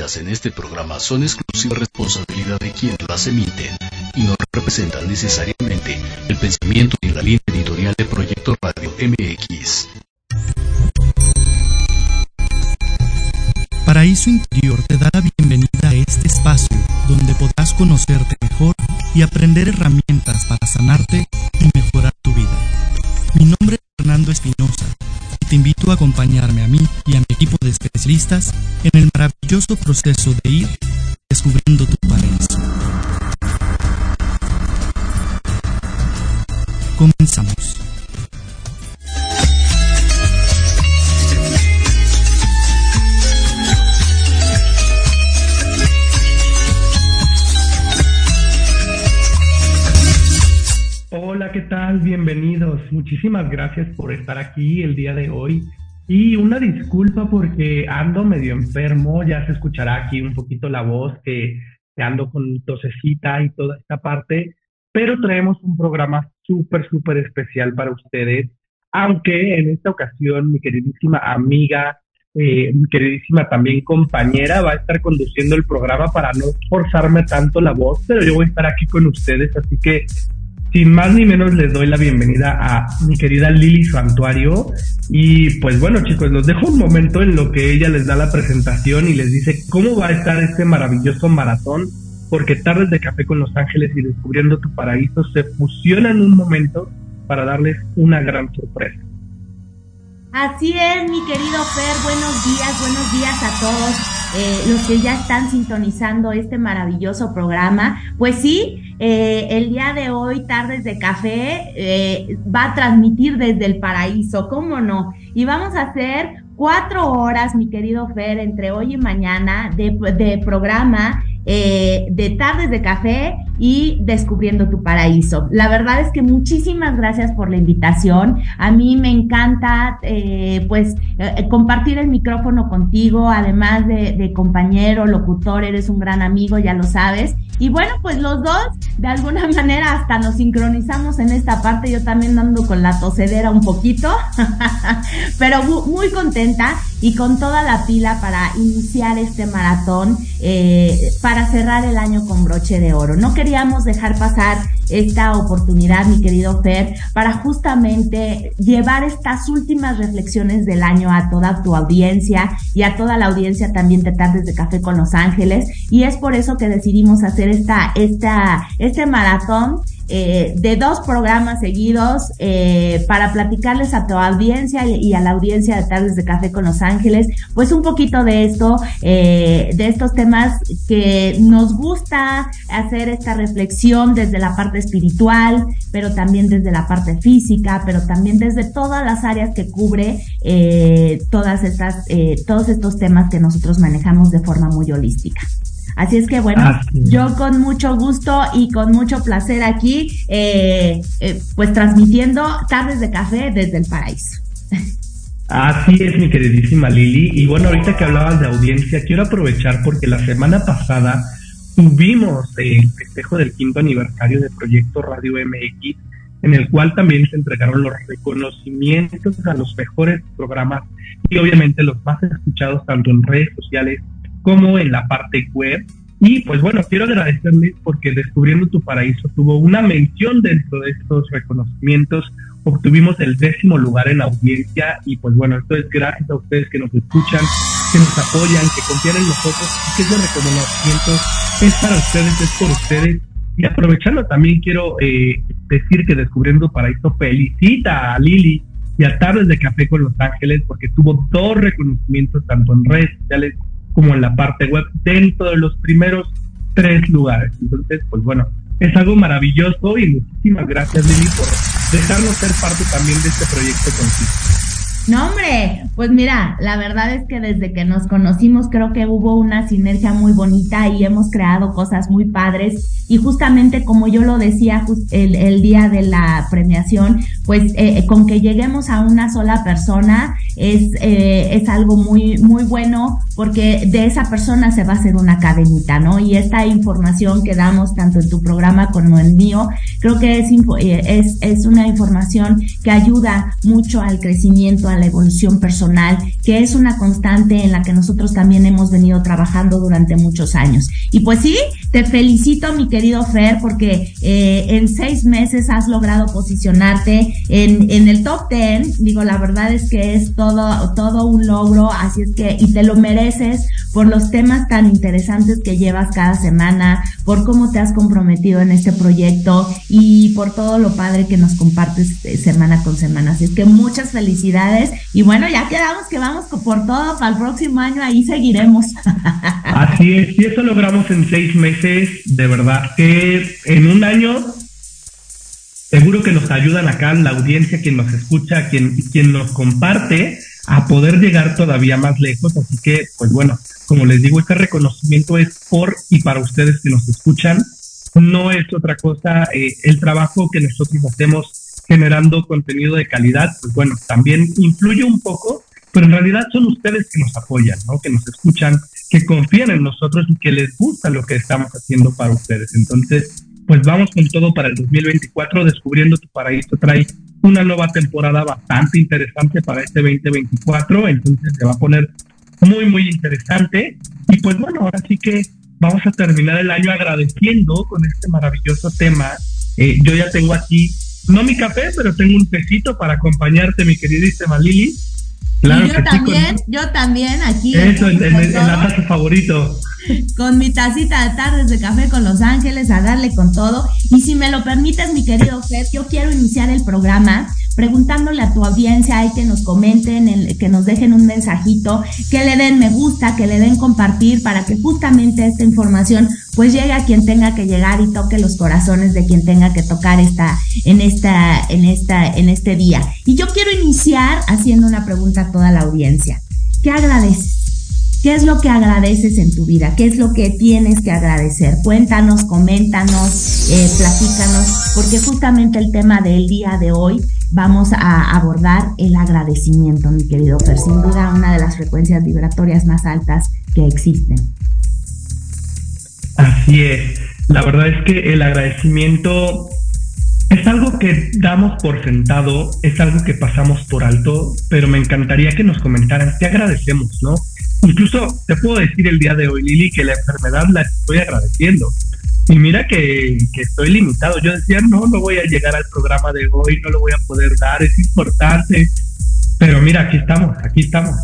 vertidas en este programa son exclusiva responsabilidad de quienes las emiten y no representan necesariamente el pensamiento ni la línea editorial de Proyecto Radio MX. Paraíso Interior te da la bienvenida a este espacio donde podrás conocerte mejor y aprender herramientas para sanarte y mejorar tu vida. Mi nombre es Fernando Espinosa y te invito a acompañarme especialistas en el maravilloso proceso de ir descubriendo tu paraíso. Comenzamos. Hola, ¿qué tal? Bienvenidos. Muchísimas gracias por estar aquí el día de hoy. Y una disculpa porque ando medio enfermo, ya se escuchará aquí un poquito la voz que, ando con tosecita y toda esta parte, pero traemos un programa súper, súper especial para ustedes, aunque en esta ocasión mi queridísima amiga, eh, mi queridísima también compañera va a estar conduciendo el programa para no forzarme tanto la voz, pero yo voy a estar aquí con ustedes, así que sin más ni menos les doy la bienvenida a mi querida Lili Santuario. Y pues bueno chicos, los dejo un momento en lo que ella les da la presentación y les dice cómo va a estar este maravilloso maratón, porque Tardes de Café con Los Ángeles y Descubriendo tu Paraíso se fusionan en un momento para darles una gran sorpresa. Así es, mi querido Fer, buenos días, buenos días a todos eh, los que ya están sintonizando este maravilloso programa. Pues sí, eh, el día de hoy, Tardes de Café, eh, va a transmitir desde el paraíso, ¿cómo no? Y vamos a hacer cuatro horas, mi querido Fer, entre hoy y mañana de, de programa eh, de tardes de café y descubriendo tu paraíso. La verdad es que muchísimas gracias por la invitación. A mí me encanta eh, pues eh, compartir el micrófono contigo, además de, de, compañero, locutor, eres un gran amigo, ya lo sabes. Y bueno, pues los dos de alguna manera hasta nos sincronizamos en esta parte, yo también ando con la tosedera un poquito, pero muy contenta y con toda la pila para iniciar este maratón, eh, para cerrar el año con broche de oro. No queríamos dejar pasar esta oportunidad, mi querido Fer, para justamente llevar estas últimas reflexiones del año a toda tu audiencia y a toda la audiencia también de Tardes de Café con Los Ángeles. Y es por eso que decidimos hacer esta, este maratón eh, de dos programas seguidos eh, para platicarles a tu audiencia y, a la audiencia de Tardes de Café con Los Ángeles, pues un poquito de esto, eh, de estos temas que nos gusta hacer esta reflexión desde la parte espiritual, pero también desde la parte física, pero también desde todas las áreas que cubre todas estas, todos estos temas que nosotros manejamos de forma muy holística. Así es que bueno, yo con mucho gusto y con mucho placer aquí, eh, eh, pues transmitiendo tardes de café desde el paraíso. Así es, mi queridísima Lili. Y bueno, ahorita que hablabas de audiencia, quiero aprovechar porque la semana pasada tuvimos el festejo del quinto aniversario de Proyecto Radio MX, en el cual también se entregaron los reconocimientos a los mejores programas y obviamente los más escuchados tanto en redes sociales como en la parte web. Y pues bueno, quiero agradecerles porque Descubriendo tu Paraíso tuvo una mención dentro de estos reconocimientos. Obtuvimos el décimo lugar en audiencia y pues bueno, esto es gracias a ustedes que nos escuchan, que nos apoyan, que confían en nosotros y que ese reconocimiento es para ustedes, es por ustedes. Y aprovechando también quiero eh, decir que Descubriendo Paraíso felicita a Lili y a Tardes de Café con Los Ángeles porque tuvo dos reconocimientos tanto en redes sociales como en la parte web dentro de los primeros tres lugares. Entonces, pues bueno, es algo maravilloso y muchísimas gracias Lili por dejarnos ser parte también de este proyecto contigo. No, hombre, pues mira, la verdad es que desde que nos conocimos creo que hubo una sinergia muy bonita y hemos creado cosas muy padres y justamente como yo lo decía el, día de la premiación, pues eh, con que lleguemos a una sola persona es, eh, es algo muy, muy bueno porque de esa persona se va a hacer una cadenita, ¿no? Y esta información que damos tanto en tu programa como en el mío, creo que es, eh, es, es una información que ayuda mucho al crecimiento, a la evolución personal, que es una constante en la que nosotros también hemos venido trabajando durante muchos años. Y pues sí, te felicito, mi querido Fer, porque eh, en seis meses has logrado posicionarte en, en el top ten. Digo, la verdad es que es todo, todo un logro, así es que, y te lo mereces por los temas tan interesantes que llevas cada semana, por cómo te has comprometido en este proyecto y por todo lo padre que nos compartes eh, semana con semana. Así es que muchas felicidades y bueno, ya quedamos que vamos por todo para el próximo año, ahí seguiremos. Así es, y eso logramos en seis meses, de verdad que en un año seguro que nos ayudan acá la audiencia, quien nos escucha, quien, quien nos comparte, a poder llegar todavía más lejos. Así que, pues bueno, como les digo, este reconocimiento es por y para ustedes que nos escuchan. No es otra cosa, eh, el trabajo que nosotros hacemos generando contenido de calidad, pues bueno, también influye un poco, pero en realidad son ustedes que nos apoyan, ¿no? Que nos escuchan, que confían en nosotros y que les gusta lo que estamos haciendo para ustedes. Entonces, pues vamos con todo para el 2024, Descubriendo tu Paraíso trae una nueva temporada bastante interesante para este 2024, entonces se va a poner muy, muy interesante. Y pues bueno, ahora sí que vamos a terminar el año agradeciendo con este maravilloso tema. Eh, yo ya tengo aquí, no mi café, pero tengo un tecito para acompañarte, mi queridísima Lili. Claro yo también, yo también aquí. Eso, en, en, la taza favorito. Con mi tacita de tardes de café con Los Ángeles, a darle con todo. Y si me lo permites, mi querido Fred, yo quiero iniciar el programa preguntándole a tu audiencia y que nos comenten, que nos dejen un mensajito, que le den me gusta, que le den compartir para que justamente esta información pues llegue a quien tenga que llegar y toque los corazones de quien tenga que tocar esta, en esta, en esta, en este día. Y yo quiero iniciar haciendo una pregunta a toda la audiencia. ¿Qué agradeces? ¿Qué es lo que agradeces en tu vida? ¿Qué es lo que tienes que agradecer? Cuéntanos, coméntanos, eh, platícanos, porque justamente el tema del día de hoy vamos a abordar el agradecimiento, mi querido Fer. Sin duda, una de las frecuencias vibratorias más altas que existen. Así es. La verdad es que el agradecimiento es algo que damos por sentado, es algo que pasamos por alto, pero me encantaría que nos comentaran qué agradecemos, ¿no? Incluso te puedo decir el día de hoy, Lili, que la enfermedad la estoy agradeciendo. Y mira que, estoy limitado. Yo decía, no, no voy a llegar al programa de hoy, no lo voy a poder dar, es importante. Pero mira, aquí estamos, aquí estamos.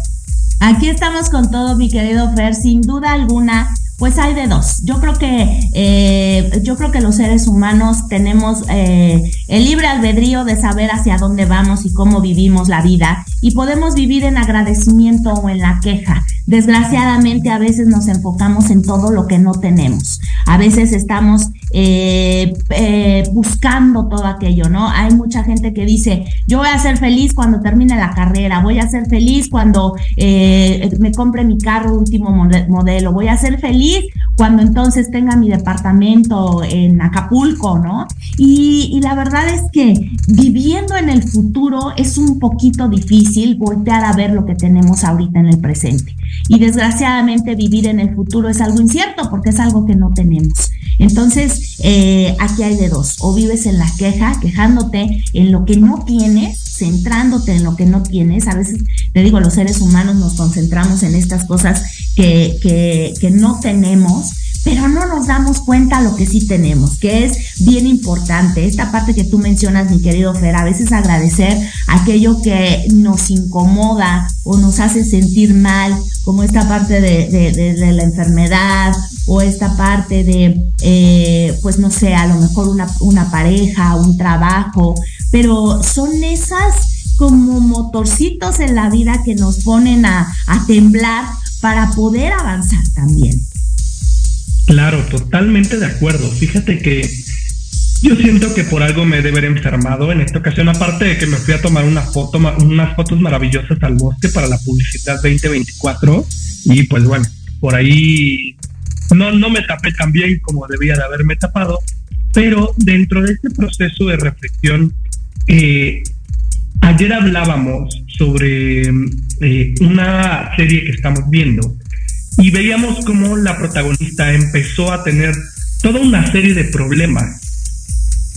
Aquí estamos con todo, mi querido Fer. Sin duda alguna, pues hay de dos. Yo creo que eh, yo creo que los seres humanos tenemos eh, el libre albedrío de saber hacia dónde vamos y cómo vivimos la vida y podemos vivir en agradecimiento o en la queja. Desgraciadamente a veces nos enfocamos en todo lo que no tenemos. A veces estamos eh, buscando todo aquello, ¿no? Hay mucha gente que dice, yo voy a ser feliz cuando termine la carrera, voy a ser feliz cuando me compre mi carro último modelo, voy a ser feliz cuando entonces tenga mi departamento en Acapulco, ¿no? Y, la verdad es que viviendo en el futuro es un poquito difícil voltear a ver lo que tenemos ahorita en el presente. Y desgraciadamente vivir en el futuro es algo incierto porque es algo que no tenemos. Entonces, eh, aquí hay de dos. O vives en la queja, quejándote en lo que no tienes, centrándote en lo que no tienes. A veces, te digo, los seres humanos nos concentramos en estas cosas que, que, no tenemos pero no nos damos cuenta lo que sí tenemos, que es bien importante. Esta parte que tú mencionas, mi querido Fer, a veces agradecer aquello que nos incomoda o nos hace sentir mal, como esta parte de, la enfermedad o esta parte de, eh, pues no sé, a lo mejor una pareja, un trabajo, pero son esas como motorcitos en la vida que nos ponen a, temblar para poder avanzar también. Claro, totalmente de acuerdo. Fíjate que yo siento que por algo me he de haber enfermado en esta ocasión, aparte de que me fui a tomar una foto, unas fotos maravillosas al bosque para la publicidad 2024 y pues bueno, por ahí no, no me tapé tan bien como debía de haberme tapado, pero dentro de este proceso de reflexión, eh, ayer hablábamos sobre eh, una serie que estamos viendo y veíamos cómo la protagonista empezó a tener toda una serie de problemas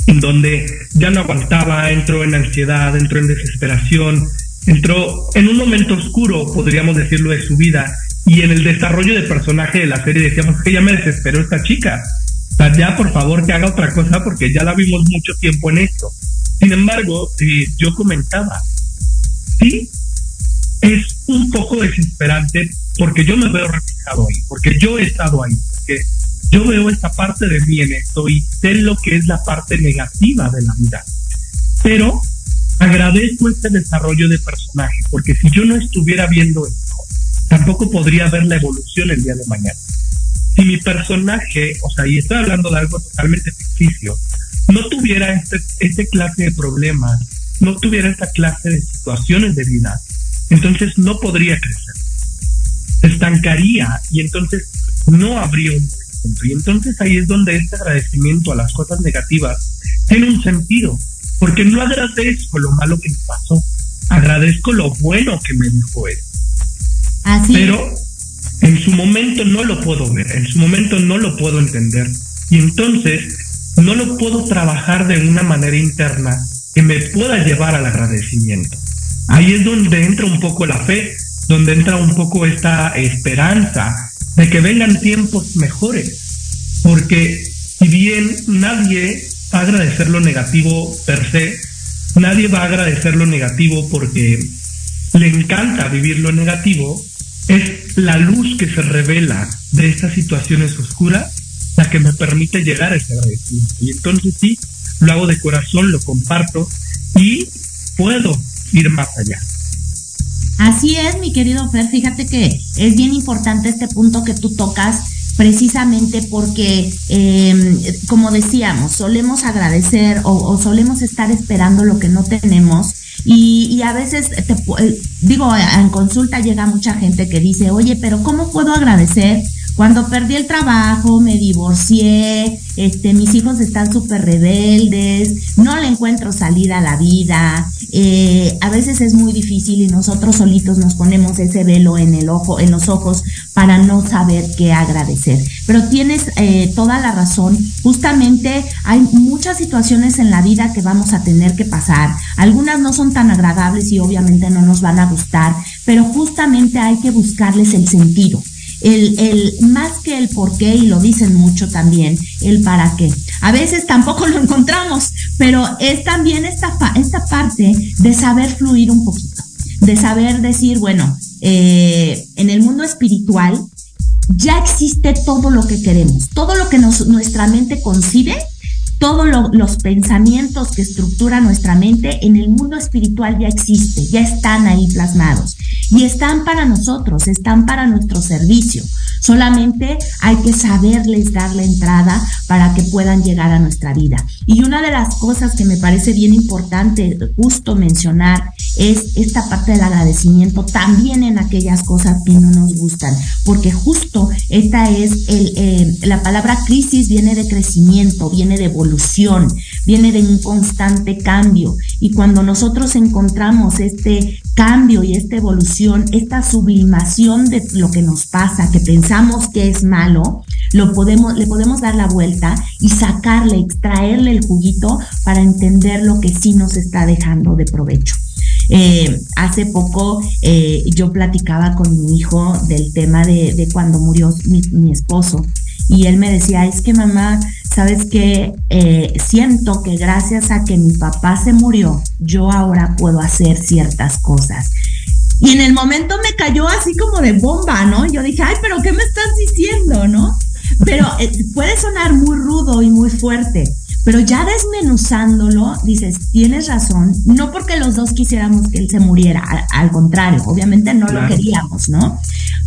en donde ya no aguantaba, entró en ansiedad, entró en desesperación, entró en un momento oscuro, podríamos decirlo, de su vida. Y en el desarrollo de personaje de la serie decíamos que ya me desesperó esta chica. O sea, ya por favor que haga otra cosa porque ya la vimos mucho tiempo en esto. Sin embargo, eh, yo comentaba, sí, es un poco desesperante porque yo me veo reflejado ahí, porque yo he estado ahí, porque yo veo esta parte de mí en esto y sé lo que es la parte negativa de la vida. Pero agradezco este desarrollo de personaje, porque si yo no estuviera viendo esto, tampoco podría ver la evolución el día de mañana. Si mi personaje, o sea, y estoy hablando de algo totalmente ficticio, no tuviera este, este clase de problemas, no tuviera esta clase de situaciones de vida, entonces no podría crecer. Se estancaría y entonces no habría un y entonces ahí es donde este agradecimiento a las cosas negativas tiene un sentido, porque no agradezco lo malo que me pasó, agradezco lo bueno que me dijo él. Así Pero en su momento no lo puedo ver, en su momento no lo puedo entender. Y entonces no lo puedo trabajar de una manera interna que me pueda llevar al agradecimiento. Ahí es donde entra un poco la fe, donde entra un poco esta esperanza, de que vengan tiempos mejores, porque si bien nadie va a agradecer lo negativo per se, nadie va a agradecer lo negativo porque le encanta vivir lo negativo, es la luz que se revela de estas situaciones oscuras la que me permite llegar a ese agradecimiento. Y entonces sí, lo hago de corazón, lo comparto y puedo ir más allá. Así es, mi querido Fer, fíjate que es bien importante este punto que tú tocas precisamente porque, em, como decíamos, solemos agradecer o, solemos estar esperando lo que no tenemos y, a veces, te, eh, digo, en consulta llega mucha gente que dice, oye, pero ¿cómo puedo agradecer? Cuando perdí el trabajo, me divorcié, este, mis hijos están súper rebeldes, no le encuentro salida a la vida, eh, a veces es muy difícil y nosotros solitos nos ponemos ese velo en el ojo, en los ojos, para no saber qué agradecer. Pero tienes eh, toda la razón, justamente hay muchas situaciones en la vida que vamos a tener que pasar, algunas no son tan agradables y obviamente no nos van a gustar, pero justamente hay que buscarles el sentido el, el más que el por qué, y lo dicen mucho también, el para qué. A veces tampoco lo encontramos, pero es también esta, esta parte de saber fluir un poquito, de saber decir, bueno, eh, en el mundo espiritual ya existe todo lo que queremos, todo lo que nuestra mente concibe todos los pensamientos que estructuran nuestra mente en el mundo espiritual ya existe, ya están ahí plasmados y están para nosotros, están para nuestro servicio. Solamente hay que saberles dar la entrada para que puedan llegar a nuestra vida. Y una de las cosas que me parece bien importante justo mencionar es esta parte del agradecimiento también en aquellas cosas que no nos gustan, porque justo esta es eh, la palabra crisis viene de crecimiento, viene de evolución, viene de un constante cambio. Y cuando nosotros encontramos este cambio y esta evolución, esta sublimación de lo que nos pasa, que pensamos que es malo, lo podemos, le podemos dar la vuelta y sacarle, extraerle el juguito para entender lo que sí nos está dejando de provecho. Eh, hace poco eh, yo platicaba con mi hijo del tema de, cuando murió mi, esposo y él me decía, es que mamá, sabes que eh, siento que gracias a que mi papá se murió, yo ahora puedo hacer ciertas cosas. Y en el momento me cayó así como de bomba, ¿no? Yo dije, ay, pero ¿qué me estás diciendo, no? Pero puede sonar muy rudo y muy fuerte, pero ya desmenuzándolo, dices, tienes razón, no porque los dos quisiéramos que él se muriera, al, contrario, obviamente no lo queríamos, ¿no?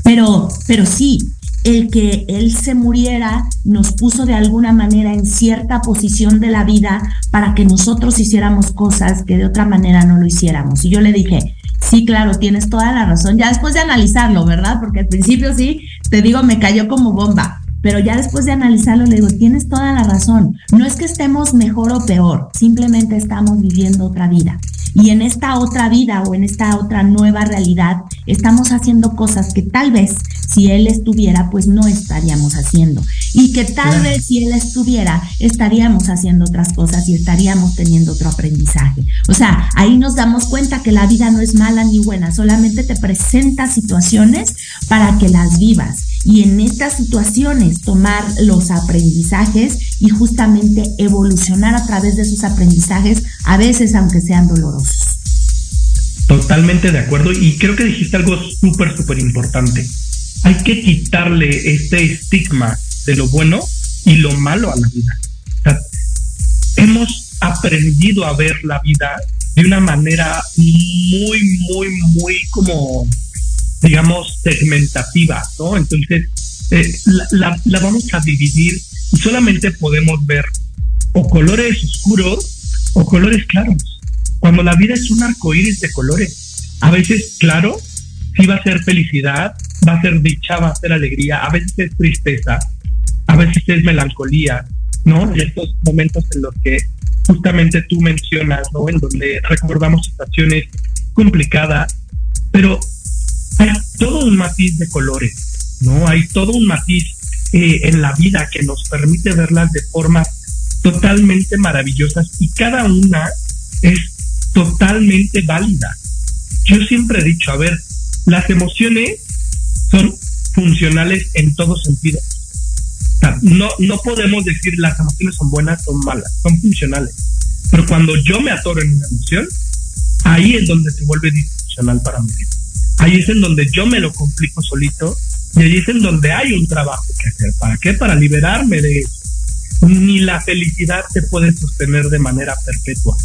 Pero, pero sí, el que él se muriera nos puso de alguna manera en cierta posición de la vida para que nosotros hiciéramos cosas que de otra manera no lo hiciéramos. Y yo le dije, sí, claro, tienes toda la razón, ya después de analizarlo, ¿verdad? Porque al principio sí, te digo, me cayó como bomba pero ya después de analizarlo le digo, tienes toda la razón, no es que estemos mejor o peor, simplemente estamos viviendo otra vida. Y en esta otra vida o en esta otra nueva realidad estamos haciendo cosas que tal vez si él estuviera, pues no estaríamos haciendo. Y que tal vez si él estuviera, estaríamos haciendo otras cosas y estaríamos teniendo otro aprendizaje. O sea, ahí nos damos cuenta que la vida no es mala ni buena, solamente te presenta situaciones para que las vivas. Y en estas situaciones tomar los aprendizajes y justamente evolucionar a través de esos aprendizajes, a veces aunque sean dolorosos. Totalmente de acuerdo y creo que dijiste algo súper, súper importante hay que quitarle este estigma de lo bueno y lo malo a la vida. hemos aprendido a ver la vida de una manera muy, muy, muy como, digamos, segmentativa, ¿no? Entonces, eh, la, la, vamos a dividir y solamente podemos ver o colores oscuros o colores claros. Cuando la vida es un arco iris de colores, a veces claro, sí va a ser felicidad, va a ser dicha, va a ser alegría, a veces es tristeza, a veces es melancolía, ¿no? Y estos momentos en los que justamente tú mencionas, ¿no? En donde recordamos situaciones complicadas, pero hay todo un matiz de colores, ¿no? Hay todo un matiz eh, en la vida que nos permite verlas de formas totalmente maravillosas y cada una es totalmente válida. Yo siempre he dicho, a ver, las emociones son funcionales en todo sentido. no, no podemos decir las emociones son buenas, son malas, son funcionales. Pero cuando yo me atoro en una emoción, ahí es donde se vuelve disfuncional para mí. Ahí es en donde yo me lo complico solito y ahí es en donde hay un trabajo que hacer. ¿Para qué? Para liberarme de eso. Ni la felicidad se puede sostener de manera perpetua.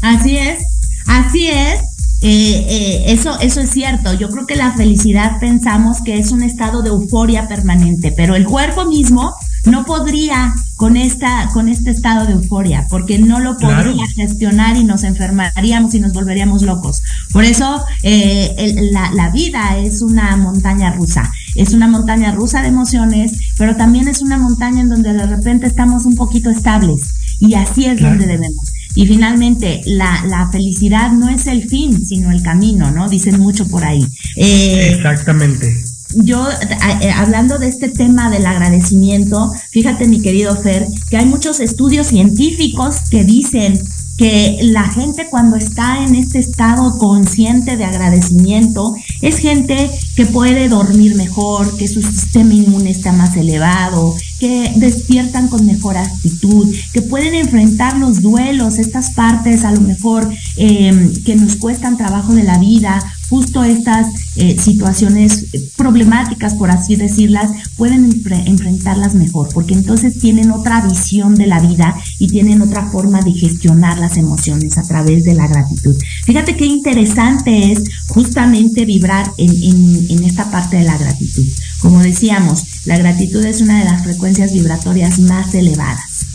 Así es, así es. Eh, eh, eso, eso es cierto. Yo creo que la felicidad pensamos que es un estado de euforia permanente, pero el cuerpo mismo no podría con esta, con este estado de euforia, porque no lo podría gestionar y nos enfermaríamos y nos volveríamos locos. Por eso eh, la, la vida es una montaña rusa. Es una montaña rusa de emociones, pero también es una montaña en donde de repente estamos un poquito estables. Y así es donde debemos. Y finalmente, la, la, felicidad no es el fin, sino el camino, ¿no? Dicen mucho por ahí. Eh, Exactamente. Yo, eh, hablando de este tema del agradecimiento, fíjate mi querido Fer, que hay muchos estudios científicos que dicen que la gente cuando está en este estado consciente de agradecimiento es gente que puede dormir mejor, que su sistema inmune está más elevado, que despiertan con mejor actitud, que pueden enfrentar los duelos, estas partes a lo mejor em, que nos cuestan trabajo de la vida, justo estas eh, situaciones problemáticas, por así decirlas, pueden enfrentarlas mejor, porque entonces tienen otra visión de la vida y tienen otra forma de gestionar las emociones a través de la gratitud. Fíjate qué interesante es justamente vibrar en, en esta parte de la gratitud. Como decíamos, la gratitud es una de las frecuencias vibratorias más elevadas.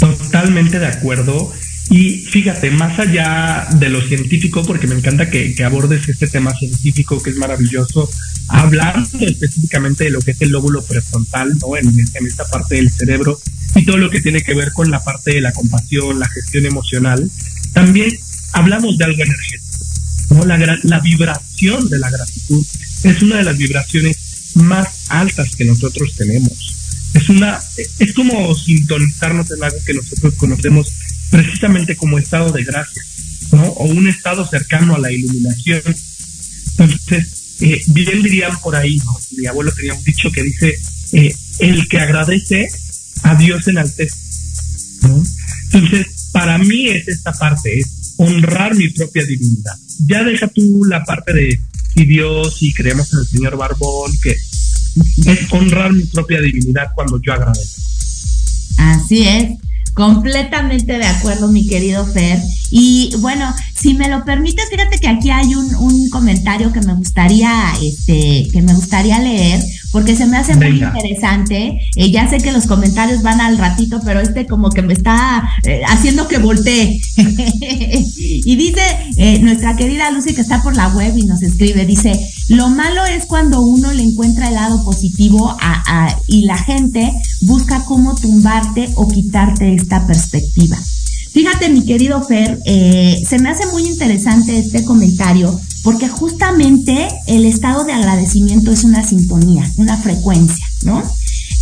Totalmente de acuerdo. Y fíjate, más allá de lo científico, porque me encanta que, abordes este tema científico que es maravilloso, hablando específicamente de lo que es el lóbulo prefrontal, ¿no? En, en, esta parte del cerebro y todo lo que tiene que ver con la parte de la compasión, la gestión emocional, también hablamos de algo energético, ¿no? La, la vibración de la gratitud es una de las vibraciones más altas que nosotros tenemos. Es una, es como sintonizarnos en algo que nosotros conocemos precisamente como estado de gracia, ¿no? O un estado cercano a la iluminación. Entonces, eh, bien dirían por ahí, ¿no? Mi abuelo tenía un dicho que dice, eh, el que agradece a Dios enaltece, ¿no? Entonces, para mí es esta parte, es honrar mi propia divinidad. Ya deja tú la parte de si Dios y creemos en el Señor Barbón, que es honrar mi propia divinidad cuando yo agradezco. Así es. Completamente de acuerdo, mi querido Fer. Y bueno, si me lo permites, fíjate que aquí hay un, un comentario que me gustaría, este, que me gustaría leer, porque se me hace muy interesante. Eh, ya sé que los comentarios van al ratito, pero este como que me está eh, haciendo que voltee. y dice eh, nuestra querida Lucy que está por la web y nos escribe, dice, lo malo es cuando uno le encuentra el lado positivo a, y la gente busca cómo tumbarte o quitarte esta perspectiva. Fíjate, mi querido Fer, se me hace muy interesante este comentario porque justamente el estado de agradecimiento es una sintonía, una frecuencia, ¿no?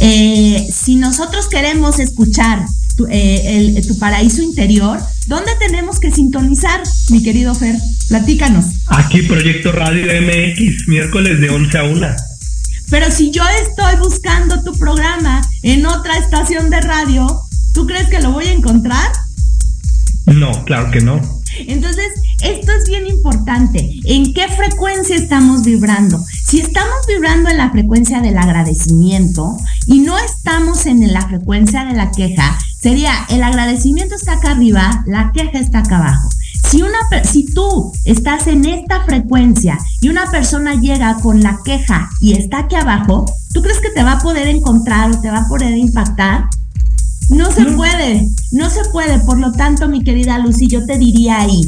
Eh, si nosotros queremos escuchar tu, eh, tu, paraíso interior, ¿dónde tenemos que sintonizar, mi querido Fer? Platícanos. Aquí Proyecto Radio MX, miércoles de 11 a 1. Pero si yo estoy buscando tu programa en otra estación de radio, ¿tú crees que lo voy a encontrar? No, claro que no. Entonces, esto es bien importante. ¿En qué frecuencia estamos vibrando? Si estamos vibrando en la frecuencia del agradecimiento y no estamos en la frecuencia de la queja, sería el agradecimiento está acá arriba, la queja está acá abajo. Si, una, si tú estás en esta frecuencia y una persona llega con la queja y está aquí abajo, ¿tú crees que te va a poder encontrar o te va a poder impactar? No se puede, no se puede. Por lo tanto, mi querida Lucy, yo te diría ahí,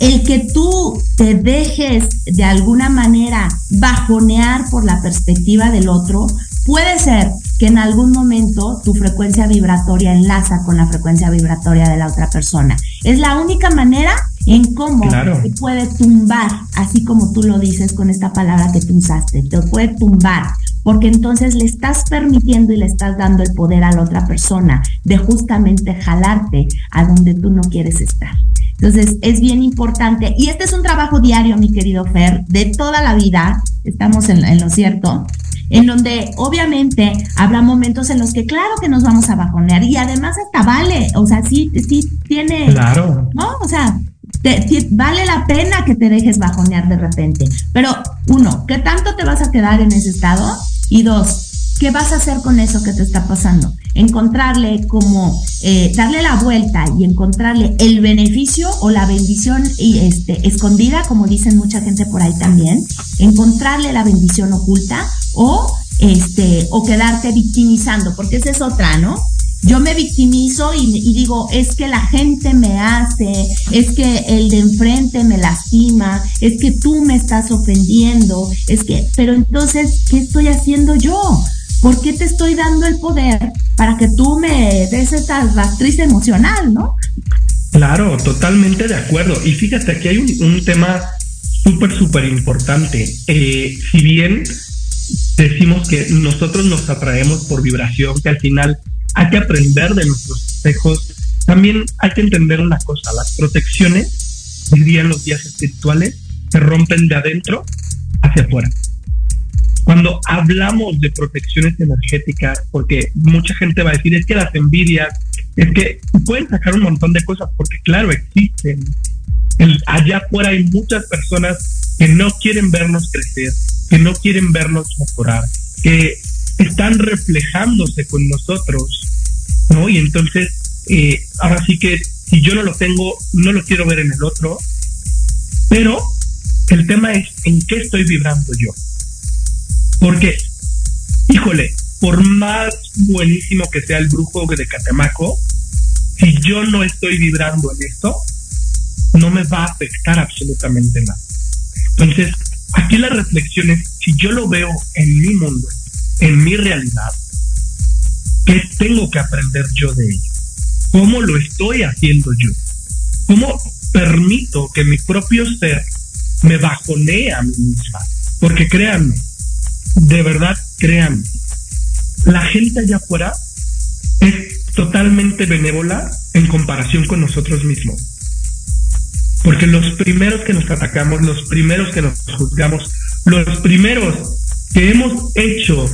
el que tú te dejes de alguna manera bajonear por la perspectiva del otro, puede ser que en algún momento tu frecuencia vibratoria enlaza con la frecuencia vibratoria de la otra persona. Es la única manera en cómo te puede tumbar, así como tú lo dices con esta palabra que tú usaste, te puede tumbar, porque entonces le estás permitiendo y le estás dando el poder a la otra persona de justamente jalarte a donde tú no quieres estar. Entonces, es bien importante. Y este es un trabajo diario, mi querido Fer, de toda la vida. Estamos en, lo cierto. En donde obviamente habrá momentos en los que claro que nos vamos a bajonear y además hasta vale, o sea, sí, sí tiene, claro. ¿no? O sea, vale la pena que te dejes bajonear de repente. Pero uno, ¿qué tanto te vas a quedar en ese estado? Y dos, ¿qué vas a hacer con eso que te está pasando? encontrarle como eh, darle la vuelta y encontrarle el beneficio o la bendición y este escondida, como dicen mucha gente por ahí también, encontrarle la bendición oculta o este o quedarte victimizando, porque esa es otra, ¿no? Yo me victimizo y, y, digo, es que la gente me hace, es que el de enfrente me lastima, es que tú me estás ofendiendo, es que, pero entonces, ¿qué estoy haciendo yo? ¿Por qué te estoy dando el poder para que tú me des esa rastriz emocional, no? Claro, totalmente de acuerdo. Y fíjate, aquí hay un, tema súper, súper importante. Eh, si bien decimos que nosotros nos atraemos por vibración, que al final hay que aprender de nuestros espejos, también hay que entender una cosa, las protecciones, dirían los días espirituales, se rompen de adentro hacia afuera. Cuando hablamos de protecciones energéticas, porque mucha gente va a decir, es que las envidias, es que pueden sacar un montón de cosas, porque claro, existen. allá afuera hay muchas personas que no quieren vernos crecer, que no quieren vernos mejorar, que están reflejándose con nosotros, ¿no? Y entonces, eh, ahora sí que si yo no lo tengo, no lo quiero ver en el otro, pero el tema es en qué estoy vibrando yo. Porque, híjole, por más buenísimo que sea el brujo de Catemaco, si yo no estoy vibrando en esto, no me va a afectar absolutamente nada. Entonces, aquí la reflexión es, si yo lo veo en mi mundo, en mi realidad, ¿qué tengo que aprender yo de ello? ¿Cómo lo estoy haciendo yo? ¿Cómo permito que mi propio ser me bajonee a mí misma? Porque créanme, de verdad, créanme, la gente allá afuera es totalmente benévola en comparación con nosotros mismos. Porque los primeros que nos atacamos, los primeros que nos juzgamos, los primeros que hemos hecho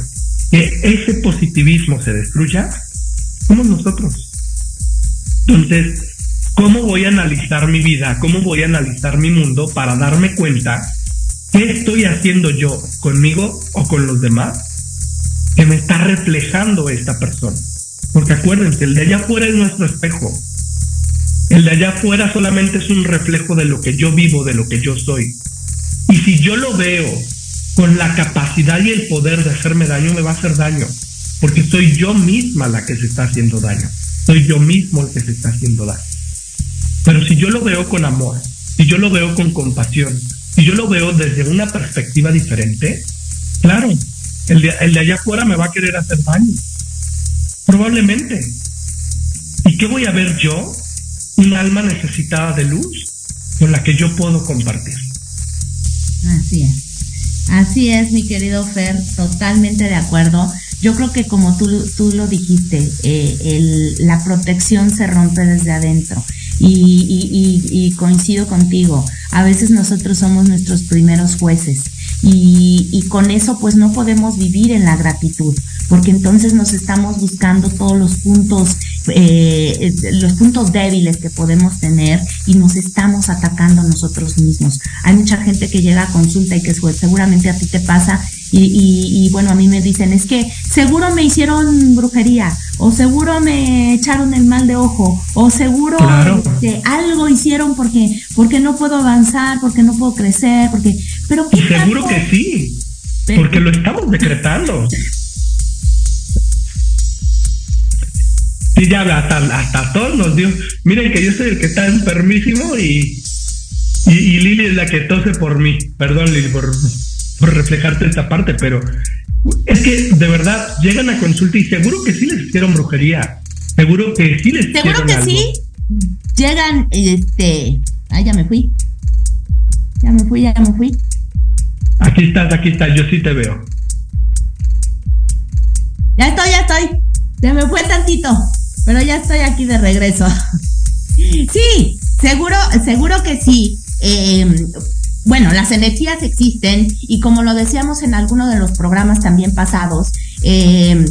que ese positivismo se destruya, somos nosotros. Entonces, ¿cómo voy a analizar mi vida? ¿Cómo voy a analizar mi mundo para darme cuenta ¿Qué estoy haciendo yo conmigo o con los demás que me está reflejando esta persona? Porque acuérdense, el de allá afuera es nuestro espejo. El de allá afuera solamente es un reflejo de lo que yo vivo, de lo que yo soy. Y si yo lo veo con la capacidad y el poder de hacerme daño, me va a hacer daño. Porque soy yo misma la que se está haciendo daño. Soy yo mismo el que se está haciendo daño. Pero si yo lo veo con amor, si yo lo veo con compasión, si yo lo veo desde una perspectiva diferente, claro, el de, el de allá afuera me va a querer hacer daño. Probablemente. ¿Y qué voy a ver yo? Un alma necesitada de luz con la que yo puedo compartir. Así es. Así es, mi querido Fer, totalmente de acuerdo. Yo creo que como tú, tú lo dijiste, eh, la protección se rompe desde adentro. Y, coincido contigo, a veces nosotros somos nuestros primeros jueces y, con eso pues no podemos vivir en la gratitud, porque entonces nos estamos buscando todos los puntos eh, los puntos débiles que podemos tener y nos estamos atacando nosotros mismos. Hay mucha gente que llega a consulta y que seguramente a ti te pasa y, bueno, a mí me dicen, es que seguro me hicieron brujería, o seguro me echaron el mal de ojo, o seguro que algo hicieron porque, porque no puedo avanzar, porque no puedo crecer, porque... Pero y seguro que sí, porque lo estamos decretando. Sí, ya hasta, hasta todos nos dio. Miren que yo soy el que está enfermísimo y, y, y Lili es la que tose por mí. Perdón, Lili, por, por reflejarte esta parte, pero es que de verdad llegan a consulta y seguro que sí les hicieron brujería. Seguro que sí les Seguro que sí. Llegan, este. Ah, ya me fui. Ya me fui, ya me fui. Aquí estás, aquí estás, yo sí te veo. Ya estoy, ya estoy. Se me fue tantito pero ya estoy aquí de regreso. sí, seguro, seguro que sí. Em, bueno, las energías existen y como lo decíamos en alguno de los programas también pasados, em,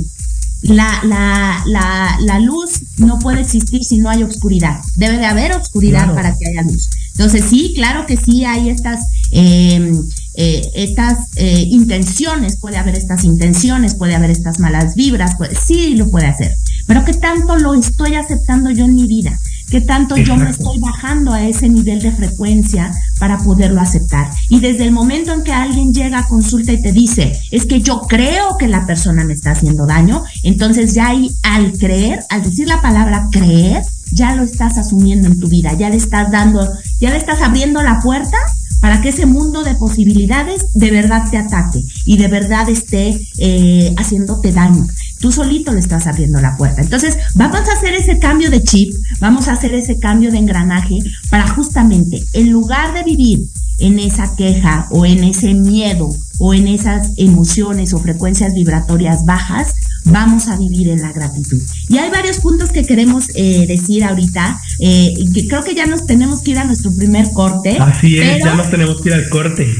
la, la, la, la, luz no puede existir si no hay oscuridad. Debe de haber oscuridad para que haya luz. Entonces sí, claro que sí hay estas, em, eh, estas eh, intenciones, puede haber estas intenciones, puede haber estas malas vibras, pues sí lo puede hacer. Pero ¿qué tanto lo estoy aceptando yo en mi vida? ¿Qué tanto yo me estoy bajando a ese nivel de frecuencia para poderlo aceptar? Y desde el momento en que alguien llega a consulta y te dice, es que yo creo que la persona me está haciendo daño, entonces ya ahí al creer, al decir la palabra creer, ya lo estás asumiendo en tu vida, ya le estás dando, ya le estás abriendo la puerta para que ese mundo de posibilidades de verdad te ataque y de verdad esté eh, haciéndote daño. Tú solito le estás abriendo la puerta. Entonces, vamos a hacer ese cambio de chip, vamos a hacer ese cambio de engranaje para justamente, en lugar de vivir en esa queja o en ese miedo o en esas emociones o frecuencias vibratorias bajas, vamos a vivir en la gratitud. Y hay varios puntos que queremos eh, decir ahorita, eh, que creo que ya nos tenemos que ir a nuestro primer corte. Así es, ya nos tenemos que ir al corte.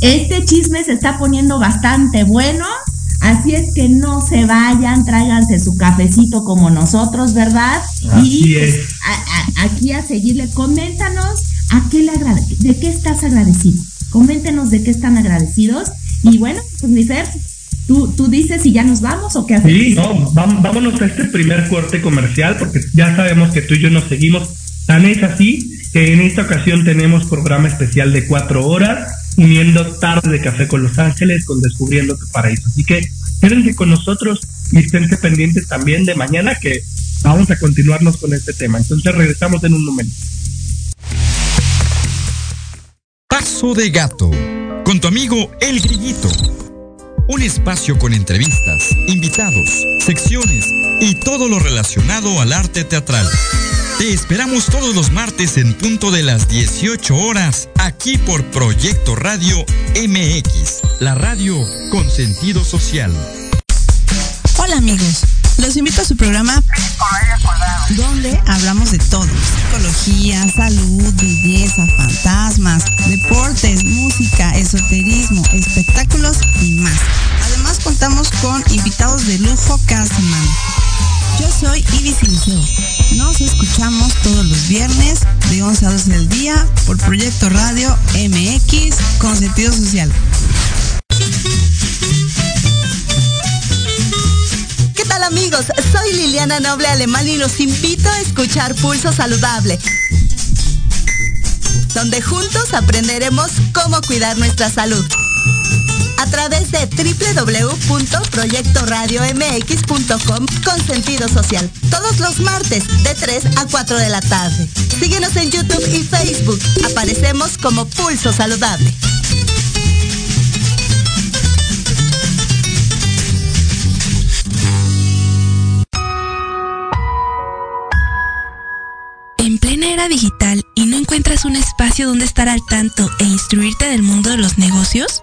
Este chisme se está poniendo bastante bueno. Así es que no se vayan, tráiganse su cafecito como nosotros, ¿verdad? y pues, aquí a seguirle, coméntanos a qué le de qué estás agradecido. Coméntenos de qué están agradecidos. Y bueno, pues mi Fer, ¿tú, tú dices si ya nos vamos o qué hacemos. Sí, no, vámonos a este primer corte comercial porque ya sabemos que tú y yo nos seguimos. Tan es así que en esta ocasión tenemos programa especial de cuatro horas uniendo tarde de café con Los Ángeles con Descubriendo tu Paraíso. Así que quédense con nosotros y estén pendientes también de mañana que vamos a continuarnos con este tema. Entonces regresamos en un momento. Paso de gato con tu amigo El Grillito. Un espacio con entrevistas, invitados, secciones y todo lo relacionado al arte teatral. Te esperamos todos los martes en punto de las 18 horas aquí por Proyecto Radio MX, la radio con sentido social. Hola amigos, los invito a su programa donde hablamos de todo, psicología, salud, belleza, fantasmas, deportes, música, esoterismo, espectáculos y más. Además contamos con invitados de lujo cada semana. Yo soy Ibis Liceo. Nos escuchamos todos los viernes de 11 a 12 del día por Proyecto Radio MX con sentido social. amigos, soy Liliana Noble Alemán y los invito a escuchar Pulso Saludable, donde juntos aprenderemos cómo cuidar nuestra salud. A través de www.proyectoradiomx.com con sentido social. Todos los martes de 3 a 4 de la tarde. Síguenos en YouTube y Facebook. Aparecemos como Pulso Saludable. era digital y no encuentras un espacio donde estar al tanto e instruirte del mundo de los negocios?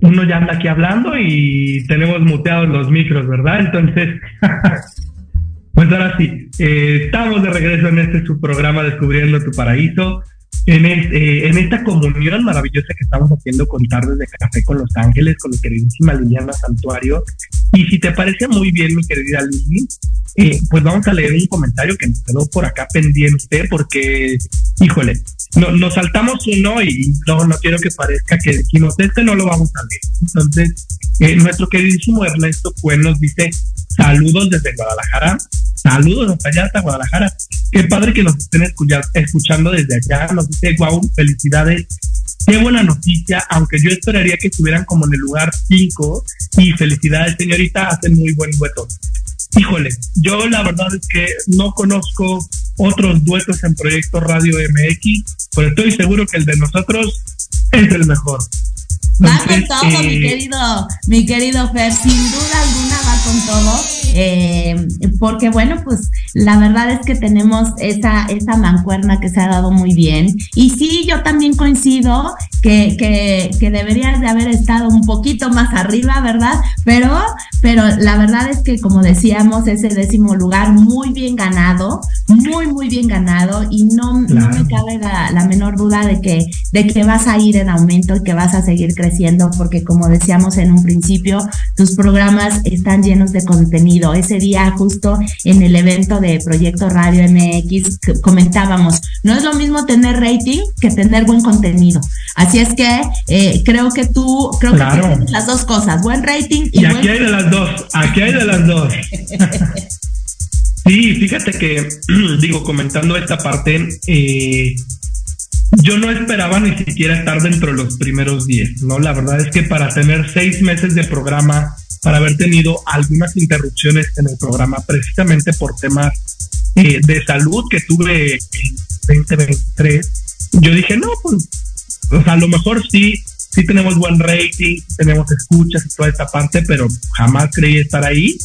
Uno ya anda aquí hablando y tenemos muteados los micros, ¿verdad? Entonces, pues ahora sí, eh, estamos de regreso en este su programa Descubriendo tu Paraíso, en, eh, en esta comunión maravillosa que estamos haciendo con Tardes de Café con Los Ángeles, con mi queridísima Liliana Santuario. Y si te parece muy bien, mi querida Lili, eh, pues vamos a leer un comentario que nos quedó por acá pendiente, porque, híjole, no, nos saltamos uno y no, no quiero que parezca que dijimos, este no lo vamos a leer. Entonces, eh, nuestro queridísimo Ernesto Cuen nos dice, saludos desde Guadalajara, saludos hasta allá, hasta Guadalajara. Qué padre que nos estén escuchando desde allá, nos dice, wow, felicidades. Qué buena noticia, aunque yo esperaría que estuvieran como en el lugar 5 y felicidades señorita, hacen muy buen dueto. Híjole, yo la verdad es que no conozco otros duetos en Proyecto Radio MX, pero estoy seguro que el de nosotros es el mejor. Va con todo, mi eh, querido, mi querido Fer, sin duda alguna va con todo, eh, porque bueno, pues la verdad es que tenemos esa, esa mancuerna que se ha dado muy bien. Y sí, yo también coincido que, que, que deberías de haber estado un poquito más arriba, ¿verdad? Pero, pero la verdad es que, como decíamos, ese décimo lugar muy bien ganado, muy, muy bien ganado, y no, no me cabe la, la, menor duda de que, de que vas a ir en aumento y que vas a seguir creciendo, porque como decíamos en un principio, tus programas están llenos de contenido. Ese día, justo en el evento de Proyecto Radio MX, comentábamos, no es lo mismo tener rating que tener buen contenido. Así es que eh, creo que tú, creo que tienes las dos cosas, buen rating y, y aquí hay de las dos, aquí hay de las dos. sí, fíjate que, digo, comentando esta parte, eh, yo no esperaba ni siquiera estar dentro de los primeros 10, ¿no? La verdad es que para tener seis meses de programa, para haber tenido algunas interrupciones en el programa, precisamente por temas eh, de salud que tuve en 2023, yo dije, no, pues o sea, a lo mejor sí, sí tenemos buen rating, tenemos escuchas y toda esta parte, pero jamás creí estar ahí.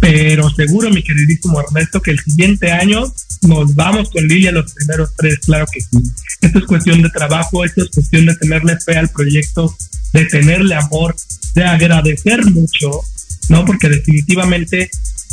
Pero seguro, mi queridísimo Ernesto, que el siguiente año nos vamos con Lilia los primeros tres, claro que sí. Esto es cuestión de trabajo, esto es cuestión de tenerle fe al proyecto, de tenerle amor, de agradecer mucho, ¿no? Porque definitivamente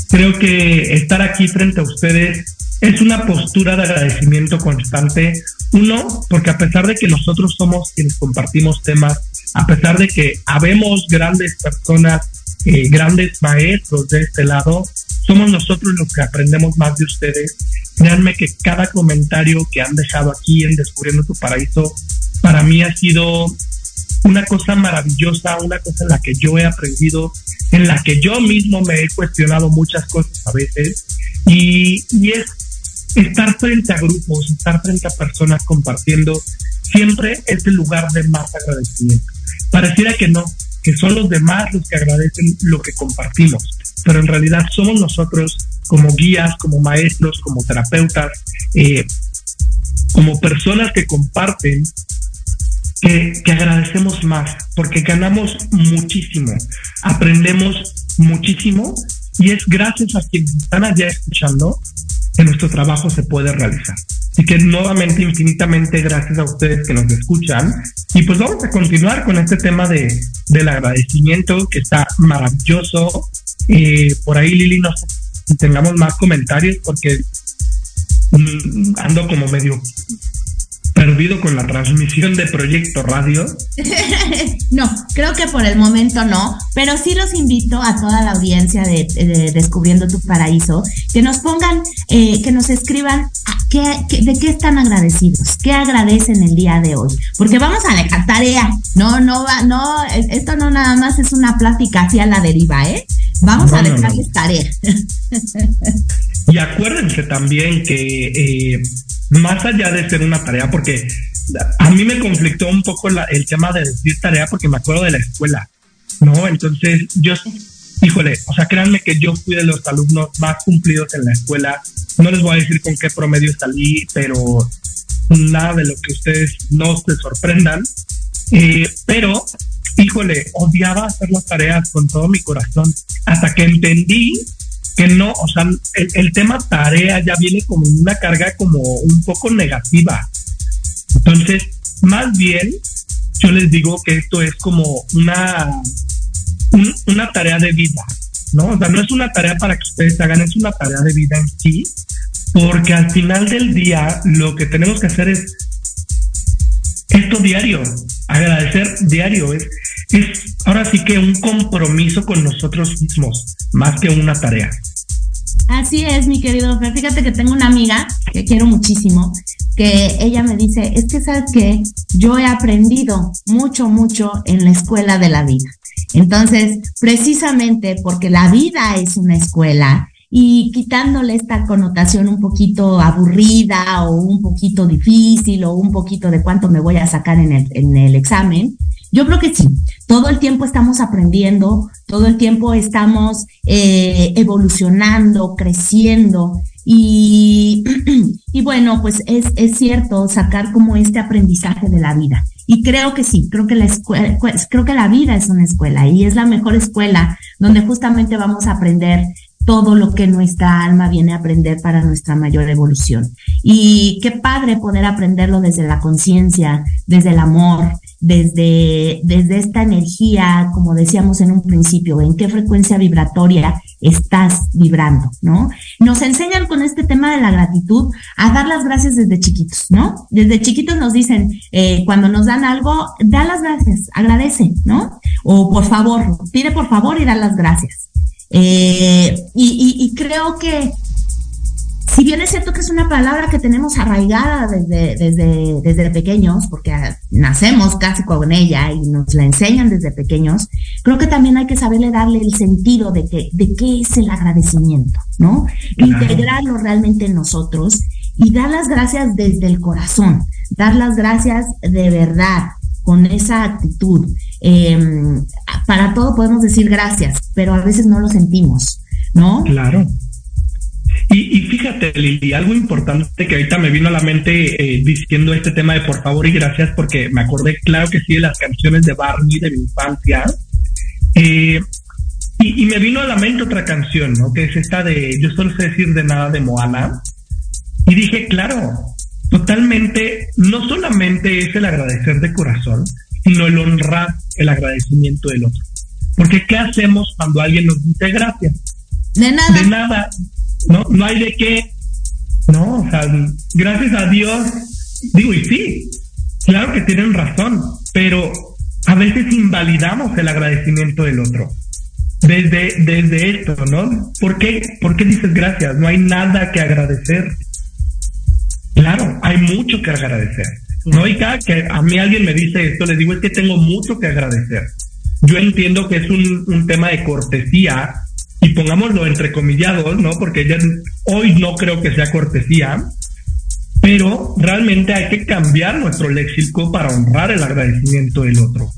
creo que estar aquí frente a ustedes es una postura de agradecimiento constante. Uno, porque a pesar de que nosotros somos quienes compartimos temas, a pesar de que habemos grandes personas, eh, grandes maestros de este lado, somos nosotros los que aprendemos más de ustedes. Créanme que cada comentario que han dejado aquí en Descubriendo tu Paraíso, para mí ha sido una cosa maravillosa, una cosa en la que yo he aprendido, en la que yo mismo me he cuestionado muchas cosas a veces. Y, y es estar frente a grupos, estar frente a personas compartiendo, siempre es el lugar de más agradecimiento. Pareciera que no, que son los demás los que agradecen lo que compartimos, pero en realidad somos nosotros como guías, como maestros, como terapeutas, eh, como personas que comparten, que, que agradecemos más, porque ganamos muchísimo, aprendemos muchísimo y es gracias a quienes están allá escuchando que nuestro trabajo se puede realizar. Así que nuevamente, infinitamente gracias a ustedes que nos escuchan. Y pues vamos a continuar con este tema de, del agradecimiento que está maravilloso. Eh, por ahí, Lili, no sé si tengamos más comentarios porque mm, ando como medio perdido con la transmisión de Proyecto Radio? no, creo que por el momento no, pero sí los invito a toda la audiencia de, Descubriendo tu Paraíso que nos pongan, eh, que nos escriban qué, de qué están agradecidos, qué agradecen el día de hoy, porque vamos a dejar tarea, no, no va, no, esto no nada más es una plática así a la deriva, ¿eh? Vamos a dejarles tarea. y acuérdense también que eh, más allá de ser una tarea, porque a mí me conflictó un poco el tema de decir tarea porque me acuerdo de la escuela, ¿no? Entonces, yo, híjole, o sea, créanme que yo fui de los alumnos más cumplidos en la escuela. No les voy a decir con qué promedio salí, pero nada de lo que ustedes no se sorprendan. Eh, pero, híjole, odiaba hacer las tareas con todo mi corazón hasta que entendí que no, o sea, el, tema tarea ya viene como una carga como un poco negativa. Entonces, más bien, yo les digo que esto es como una, una tarea de vida, ¿no? O sea, no es una tarea para que ustedes hagan, es una tarea de vida en sí, porque al final del día lo que tenemos que hacer es esto diario, agradecer diario, es, es ahora sí que un compromiso con nosotros mismos, más que una tarea. Así es, mi querido. Fíjate que tengo una amiga que quiero muchísimo, que ella me dice, es que sabes que yo he aprendido mucho, mucho en la escuela de la vida. Entonces, precisamente porque la vida es una escuela y quitándole esta connotación un poquito aburrida o un poquito difícil o un poquito de cuánto me voy a sacar en el, en el examen, yo creo que sí, todo el tiempo estamos aprendiendo, todo el tiempo estamos eh, evolucionando, creciendo y, y bueno, pues es, es, cierto sacar como este aprendizaje de la vida. Y creo que sí, creo que la escuela, creo que la vida es una escuela y es la mejor escuela donde justamente vamos a aprender todo lo que nuestra alma viene a aprender para nuestra mayor evolución. Y qué padre poder aprenderlo desde la conciencia, desde el amor, desde, desde esta energía, como decíamos en un principio, en qué frecuencia vibratoria estás vibrando, ¿no? Nos enseñan con este tema de la gratitud a dar las gracias desde chiquitos, ¿no? Desde chiquitos nos dicen, eh, cuando nos dan algo, da las gracias, agradece, ¿no? O por favor, pide por favor y da las gracias. Eh, y, y creo que si bien es cierto que es una palabra que tenemos arraigada desde, desde, desde pequeños, porque nacemos casi con ella y nos la enseñan desde pequeños, creo que también hay que saberle darle el sentido de, que, de qué es el agradecimiento, ¿no? Integrarlo realmente en nosotros y dar las gracias desde el corazón, dar las gracias de verdad, con esa actitud. Em, para todo podemos decir gracias, pero a veces no lo sentimos, ¿no? Claro. Y, fíjate, Lili, algo importante que ahorita me vino a la mente eh, diciendo este tema de por favor y gracias, porque me acordé, claro que sí, de las canciones de Barney de mi infancia. Eh, y, y, me vino a la mente otra canción, ¿no? Que es esta de Yo solo sé decir de nada de Moana. Y dije, claro, totalmente, no solamente es el agradecer de corazón, sino el honrar el agradecimiento del otro. Porque ¿qué hacemos cuando alguien nos dice gracias? De nada. De nada. No, no hay de qué. No, o sea, gracias a Dios. Digo, y sí, claro que tienen razón, pero a veces invalidamos el agradecimiento del otro. Desde, desde esto, ¿no? ¿Por qué, ¿Por qué dices gracias? No hay nada que agradecer. Claro, hay mucho que agradecer. No, y cada que a mí alguien me dice esto, le digo es que tengo mucho que agradecer. Yo entiendo que es un, un tema de cortesía, y pongámoslo entre comillados, ¿no? Porque ya hoy no creo que sea cortesía, pero realmente hay que cambiar nuestro léxico para honrar el agradecimiento del otro.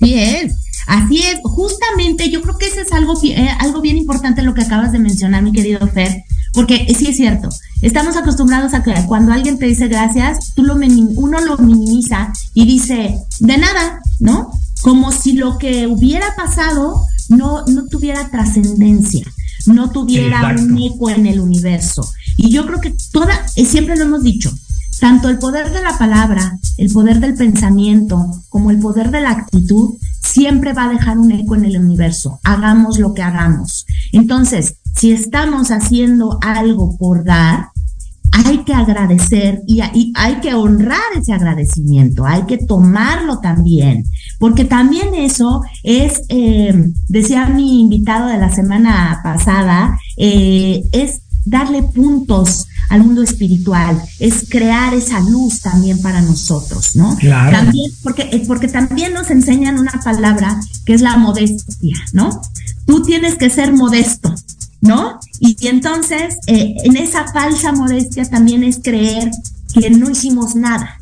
Bien, así es. Justamente yo creo que eso es algo, eh, algo bien importante lo que acabas de mencionar, mi querido Fer, porque sí es cierto. Estamos acostumbrados a que cuando alguien te dice gracias, tú lo uno lo minimiza y dice de nada, ¿no? Como si lo que hubiera pasado no, no tuviera trascendencia, no tuviera un eco en el universo. Y yo creo que toda, eh, siempre lo hemos dicho, tanto el poder de la palabra, el poder del pensamiento, como el poder de la actitud, siempre va a dejar un eco en el universo, hagamos lo que hagamos. Entonces, si estamos haciendo algo por dar, hay que agradecer y, hay que honrar ese agradecimiento, hay que tomarlo también, porque también eso es, eh, decía mi invitado de la semana pasada, eh, es darle puntos al mundo espiritual, es crear esa luz también para nosotros, ¿no? Claro. También, porque, eh, porque también nos enseñan una palabra que es la modestia, ¿no? Tú tienes que ser modesto, ¿no? Y, entonces, eh, en esa falsa modestia también es creer que no hicimos nada,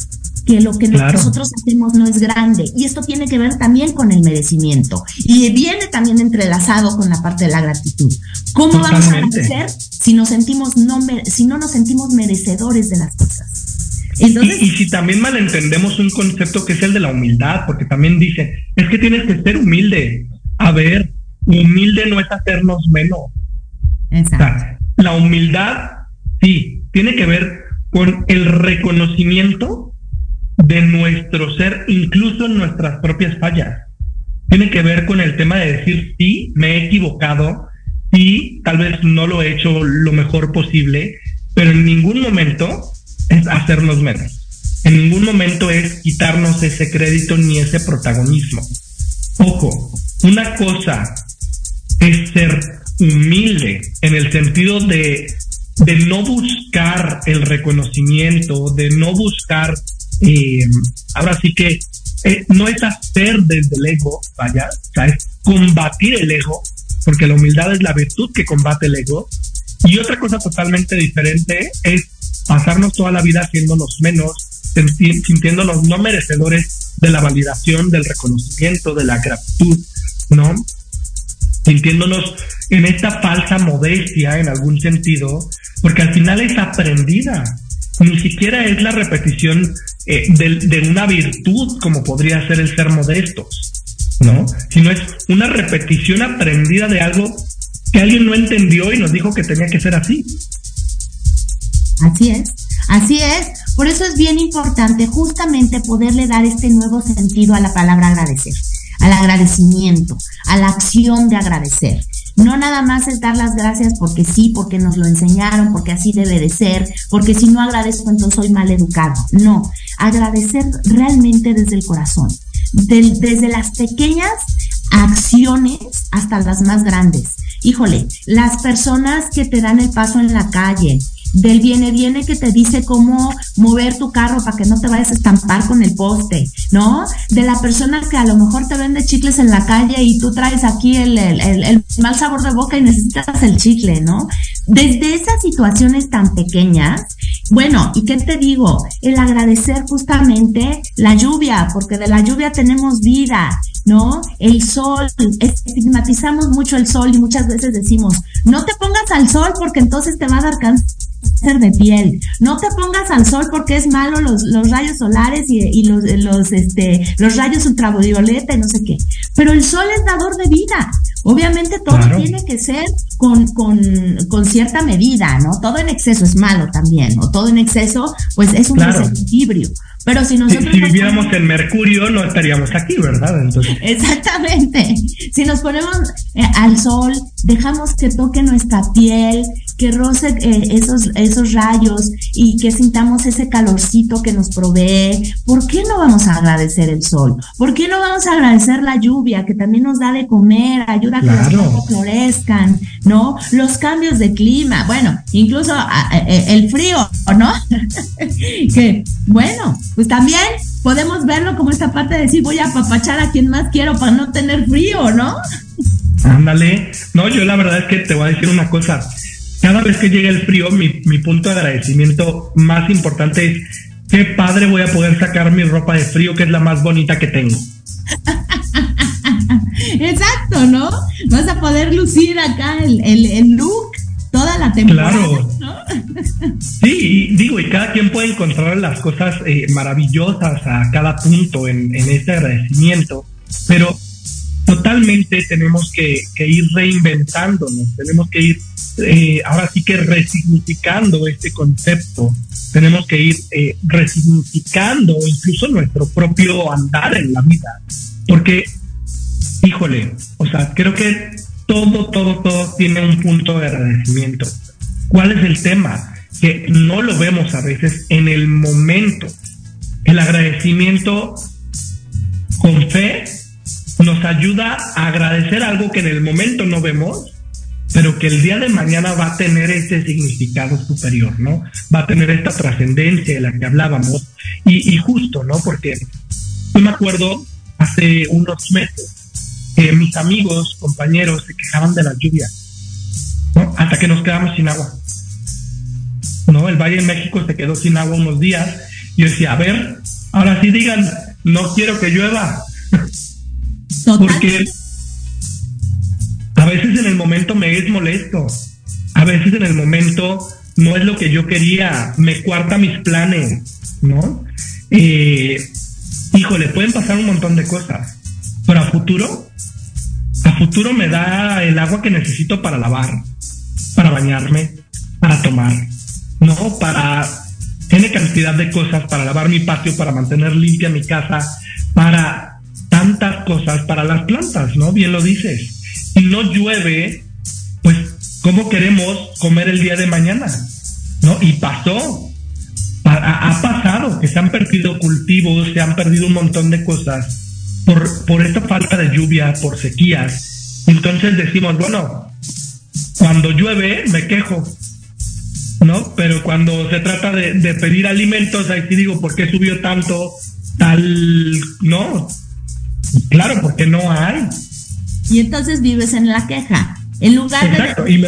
que lo que nosotros hacemos no es grande. Y esto tiene que ver también con el merecimiento. Y viene también entrelazado con la parte de la gratitud. ¿Cómo vamos a agradecer si nos sentimos no si no nos sentimos merecedores de las cosas? Entonces, y, y, si también malentendemos un concepto que es el de la humildad, porque también dice, es que tienes que ser humilde. A ver, humilde no es hacernos menos la humildad, sí, tiene que ver con el reconocimiento de nuestro ser, incluso en nuestras propias fallas. Tiene que ver con el tema de decir, sí, me he equivocado, sí, tal vez no lo he hecho lo mejor posible, pero en ningún momento es hacernos menos. En ningún momento es quitarnos ese crédito ni ese protagonismo. Ojo, una cosa es ser humilde en el sentido de, de no buscar el reconocimiento, de no buscar, eh, ahora sí que eh, no es hacer desde el ego, vaya, o sea, es combatir el ego, porque la humildad es la virtud que combate el ego. Y otra cosa totalmente diferente es pasarnos toda la vida haciéndonos menos, sintiéndonos no merecedores de la validación, del reconocimiento, de la gratitud, ¿no? Sintiéndonos en esta falsa modestia en algún sentido, porque al final es aprendida, ni siquiera es la repetición eh, de, una virtud como podría ser el ser modestos, ¿no? Sino es una repetición aprendida de algo que alguien no entendió y nos dijo que tenía que ser así. Así es, así es. Por eso es bien importante justamente poderle dar este nuevo sentido a la palabra agradecer al agradecimiento, a la acción de agradecer. No nada más es dar las gracias porque sí, porque nos lo enseñaron, porque así debe de ser, porque si no agradezco entonces soy mal educado. No, agradecer realmente desde el corazón, desde las pequeñas acciones hasta las más grandes. Híjole, las personas que te dan el paso en la calle, del viene viene que te dice cómo mover tu carro para que no te vayas a estampar con el poste, ¿no? De la persona que a lo mejor te vende chicles en la calle y tú traes aquí el, mal sabor de boca y necesitas el chicle, ¿no? Desde esas situaciones tan pequeñas, bueno, ¿y qué te digo? El agradecer justamente la lluvia, porque de la lluvia tenemos vida, ¿no? El sol, estigmatizamos mucho el sol y muchas veces decimos, no te pongas al sol porque entonces te va a dar cáncer de piel. No te pongas al sol porque es malo los, los rayos solares y, los, los, este, los rayos ultravioleta y no sé qué. Pero el sol es dador de vida. Obviamente todo tiene que ser con, con, con, cierta medida, ¿no? Todo en exceso es malo también, ¿no? Todo en exceso, pues es un desequilibrio. Pero si nosotros... Si, viviéramos en Mercurio, no estaríamos aquí, ¿verdad? Entonces... Exactamente. Si nos ponemos eh, al sol, dejamos que toque nuestra piel, que roce eh, esos, esos rayos y que sintamos ese calorcito que nos provee. ¿Por qué no vamos a agradecer el sol? ¿Por qué no vamos a agradecer la lluvia que también nos da de comer, ayuda a que los plantas florezcan, ¿no? Los cambios de clima, bueno, incluso eh, el frío, ¿no? que, bueno, pues también podemos verlo como esta parte de decir voy a apapachar a quien más quiero para no tener frío, ¿no? Ándale. No, yo la verdad es que te voy a decir una cosa. Cada vez que llega el frío, mi, mi punto de agradecimiento más importante es qué padre voy a poder sacar mi ropa de frío, que es la más bonita que tengo. Exacto, ¿no? Vas a poder lucir acá el, el, el look toda la temporada. Claro. Sí, y digo, y cada quien puede encontrar las cosas eh, maravillosas a cada punto en, en este agradecimiento, pero totalmente tenemos que, ir reinventándonos, tenemos que ir eh, ahora sí que resignificando este concepto, tenemos que ir eh, resignificando incluso nuestro propio andar en la vida, porque, híjole, o sea, creo que todo, todo, todo tiene un punto de agradecimiento. ¿Cuál es el tema? Que no lo vemos a veces en el momento. El agradecimiento con fe nos ayuda a agradecer algo que en el momento no vemos, pero que el día de mañana va a tener este significado superior, ¿no? Va a tener esta trascendencia de la que hablábamos. Y, y justo, ¿no? Porque yo me acuerdo hace unos meses, mis amigos, compañeros se quejaban de la lluvia, hasta que nos quedamos sin agua. ¿no? El Valle de México se quedó sin agua unos días. Yo decía, a ver, ahora sí digan, no quiero que llueva. Porque a veces en el momento me es molesto. A veces en el momento no es lo que yo quería. Me cuarta mis planes, ¿no? Eh, híjole, pueden pasar un montón de cosas. Pero a futuro a futuro me da el agua que necesito para lavar, para bañarme, para tomar, ¿no? Para tiene cantidad de cosas, para lavar mi patio, para mantener limpia mi casa, para tantas cosas, para las plantas, ¿no? Bien lo dices. Si no llueve, pues, ¿cómo queremos comer el día de mañana? ¿No? Y pasó. Ha, pasado que se han perdido cultivos, se han perdido un montón de cosas por, por esta falta de lluvia, por sequías. Entonces decimos, bueno, cuando llueve me quejo, ¿no? Pero cuando se trata de, pedir alimentos, ahí sí digo, ¿por qué subió tanto tal, no? Claro, porque no hay. Y entonces vives en la queja. En lugar Exacto. Y,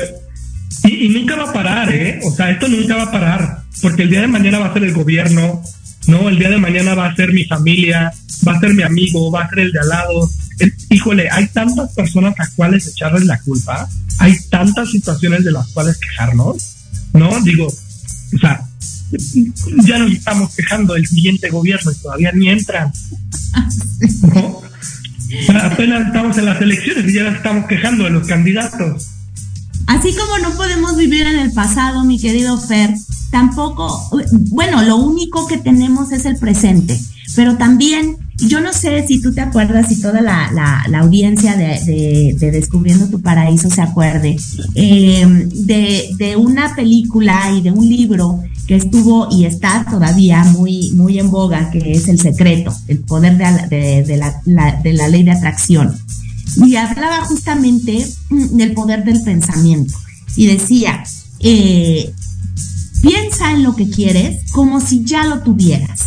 y, y, nunca va a parar, ¿eh? O sea, esto nunca va a parar. Porque el día de mañana va a ser el gobierno, ¿no? El día de mañana va a ser mi familia, va a ser mi amigo, va a ser el de al lado. híjole, hay tantas personas a cuales echarles la culpa, hay tantas situaciones de las cuales quejarnos, ¿no? Digo, o sea, ya nos estamos quejando del siguiente gobierno y todavía ni entran. ¿no? Apenas estamos en las elecciones y ya estamos quejando de los candidatos. Así como no podemos vivir en el pasado, mi querido Fer, tampoco, bueno, lo único que tenemos es el presente, pero también, yo no sé si tú te acuerdas, si toda la, la, audiencia de, de, Descubriendo tu Paraíso se acuerde, eh, de, de una película y de un libro que estuvo y está todavía muy, muy en boga, que es El Secreto, el poder de, de, la, de la ley de atracción. Y hablaba justamente del poder del pensamiento. Y decía, eh, Piensa en lo que quieres como si ya lo tuvieras.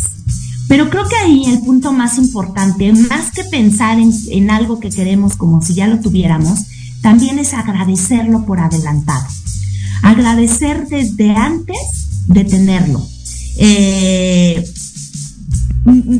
Pero creo que ahí el punto más importante, más que pensar en, algo que queremos como si ya lo tuviéramos, también es agradecerlo por adelantado. Agradecer desde antes de tenerlo. Eh,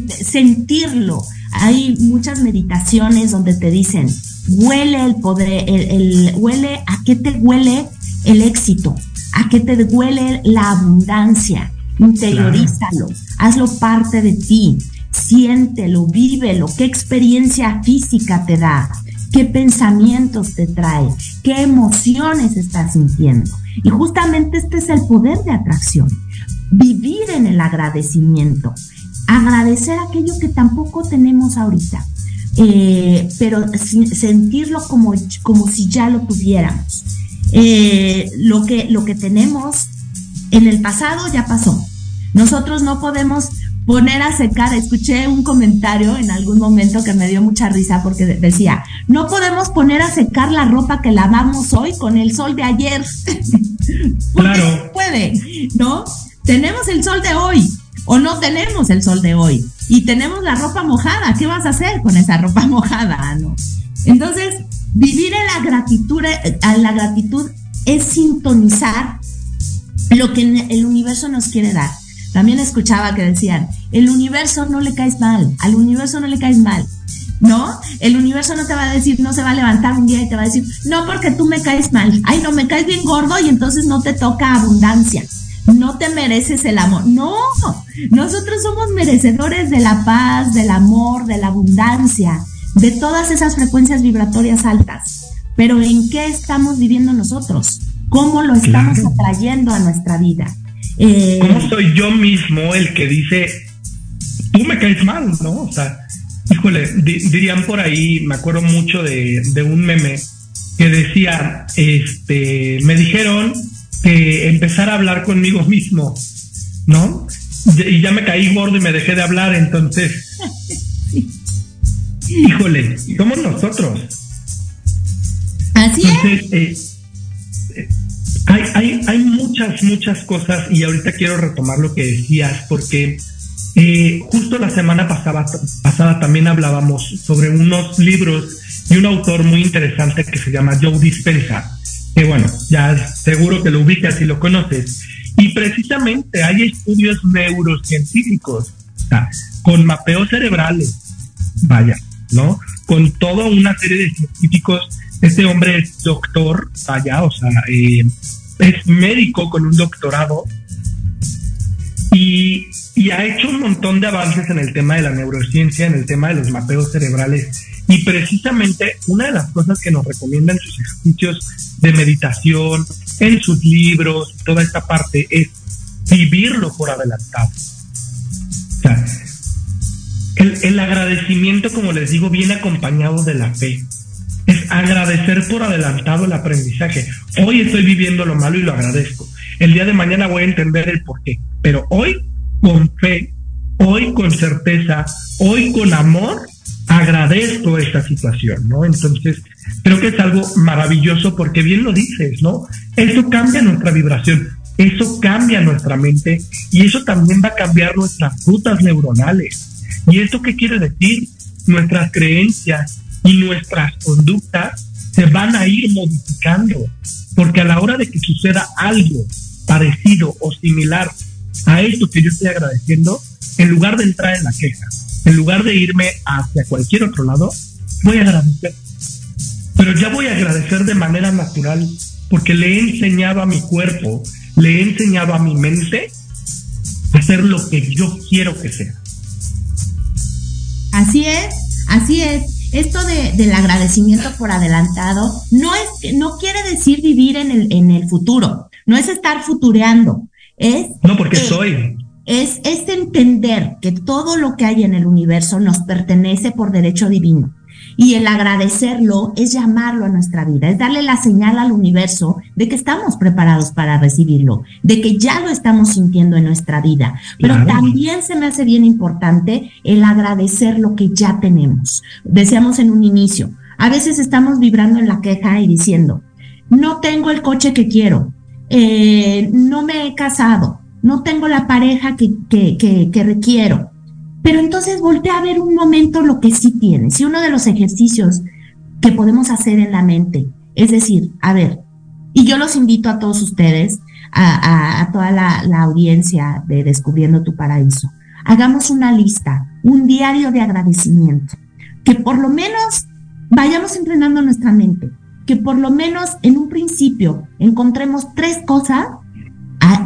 sentirlo. Hay muchas meditaciones donde te dicen, huele el poder, el, huele, ¿a qué te huele el éxito? a que te duele la abundancia. Interiorízalo, hazlo parte de ti, siéntelo, vívelo, qué experiencia física te da, qué pensamientos te trae, qué emociones estás sintiendo. Y justamente este es el poder de atracción, vivir en el agradecimiento, agradecer aquello que tampoco tenemos ahorita, eh, pero sentirlo como, como si ya lo tuviéramos. Eh, lo, que, lo que tenemos en el pasado ya pasó. Nosotros no podemos poner a secar. Escuché un comentario en algún momento que me dio mucha risa porque decía, no podemos poner a secar la ropa que lavamos hoy con el sol de ayer. claro. puede, ¿no? Tenemos el sol de hoy o no tenemos el sol de hoy y tenemos la ropa mojada. ¿Qué vas a hacer con esa ropa mojada? ¿no? Entonces, vivir en la gratitud, a la gratitud es sintonizar lo que el universo nos quiere dar. También escuchaba que decían, el universo no le caes mal, al universo no le caes mal, ¿no? El universo no te va a decir, no se va a levantar un día y te va a decir, no porque tú me caes mal, ay no, me caes bien gordo y entonces no te toca abundancia, no te mereces el amor. No, nosotros somos merecedores de la paz, del amor, de la abundancia, de todas esas frecuencias vibratorias altas. Pero ¿en qué estamos viviendo nosotros? ¿Cómo lo estamos atrayendo a nuestra vida? Eh, ¿Cómo soy yo mismo el que dice, tú me caes mal, ¿no? O sea, híjole, dirían por ahí, me acuerdo mucho de, de un meme que decía, este, me dijeron que empezar a hablar conmigo mismo, ¿no? Y ya me caí gordo y me dejé de hablar, entonces, híjole, somos nosotros. Así es. Eh, hay, hay, hay muchas, muchas cosas y ahorita quiero retomar lo que decías porque eh, justo la semana pasada, pasada también hablábamos sobre unos libros y un autor muy interesante que se llama Joe Dispensa, que bueno, ya seguro que lo ubicas y lo conoces. Y precisamente hay estudios neurocientíficos con mapeos cerebrales, vaya, ¿no? Con toda una serie de científicos. Este hombre es doctor, vaya, o sea, eh, es médico con un doctorado y, ha hecho un montón de avances en el tema de la neurociencia, en el tema de los mapeos cerebrales. Y precisamente una de las cosas que nos recomienda en sus ejercicios de meditación, en sus libros, toda esta parte, es vivirlo por adelantado. O sea, el, el agradecimiento, como les digo, viene acompañado de la fe es agradecer por adelantado el aprendizaje. Hoy estoy viviendo lo malo y lo agradezco. El día de mañana voy a entender el por qué. Pero hoy, con fe, hoy con certeza, hoy con amor, agradezco esta situación, ¿no? Entonces, creo que es algo maravilloso porque bien lo dices, ¿no? Eso cambia nuestra vibración, eso cambia nuestra mente y eso también va a cambiar nuestras rutas neuronales. ¿Y esto qué quiere decir? Nuestras creencias, y nuestras conductas se van a ir modificando, porque a la hora de que suceda algo parecido o similar a esto que yo estoy agradeciendo, en lugar de entrar en la queja, en lugar de irme hacia cualquier otro lado, voy a agradecer. Pero ya voy a agradecer de manera natural, porque le he enseñado a mi cuerpo, le he enseñado a mi mente a hacer lo que yo quiero que sea. Así es, así es esto de, del agradecimiento por adelantado no es no quiere decir vivir en el, en el futuro, no es estar futureando, es no porque soy. es, es entender que todo lo que hay en el universo nos pertenece por derecho divino y el agradecerlo es llamarlo a nuestra vida, es darle la señal al universo de que estamos preparados para recibirlo, de que ya lo estamos sintiendo en nuestra vida. Pero también se me hace bien importante el agradecer lo que ya tenemos. Decíamos en un inicio, a veces estamos vibrando en la queja y diciendo, no tengo el coche que quiero, eh, no me he casado, no tengo la pareja que, que, que, que requiero pero entonces voltea a ver un momento lo que sí tienes. Y uno de los ejercicios que podemos hacer en la mente es decir, a ver, y yo los invito a todos ustedes, a, toda la, la audiencia de Descubriendo tu Paraíso, hagamos una lista, un diario de agradecimiento, que por lo menos vayamos entrenando nuestra mente, que por lo menos en un principio encontremos tres cosas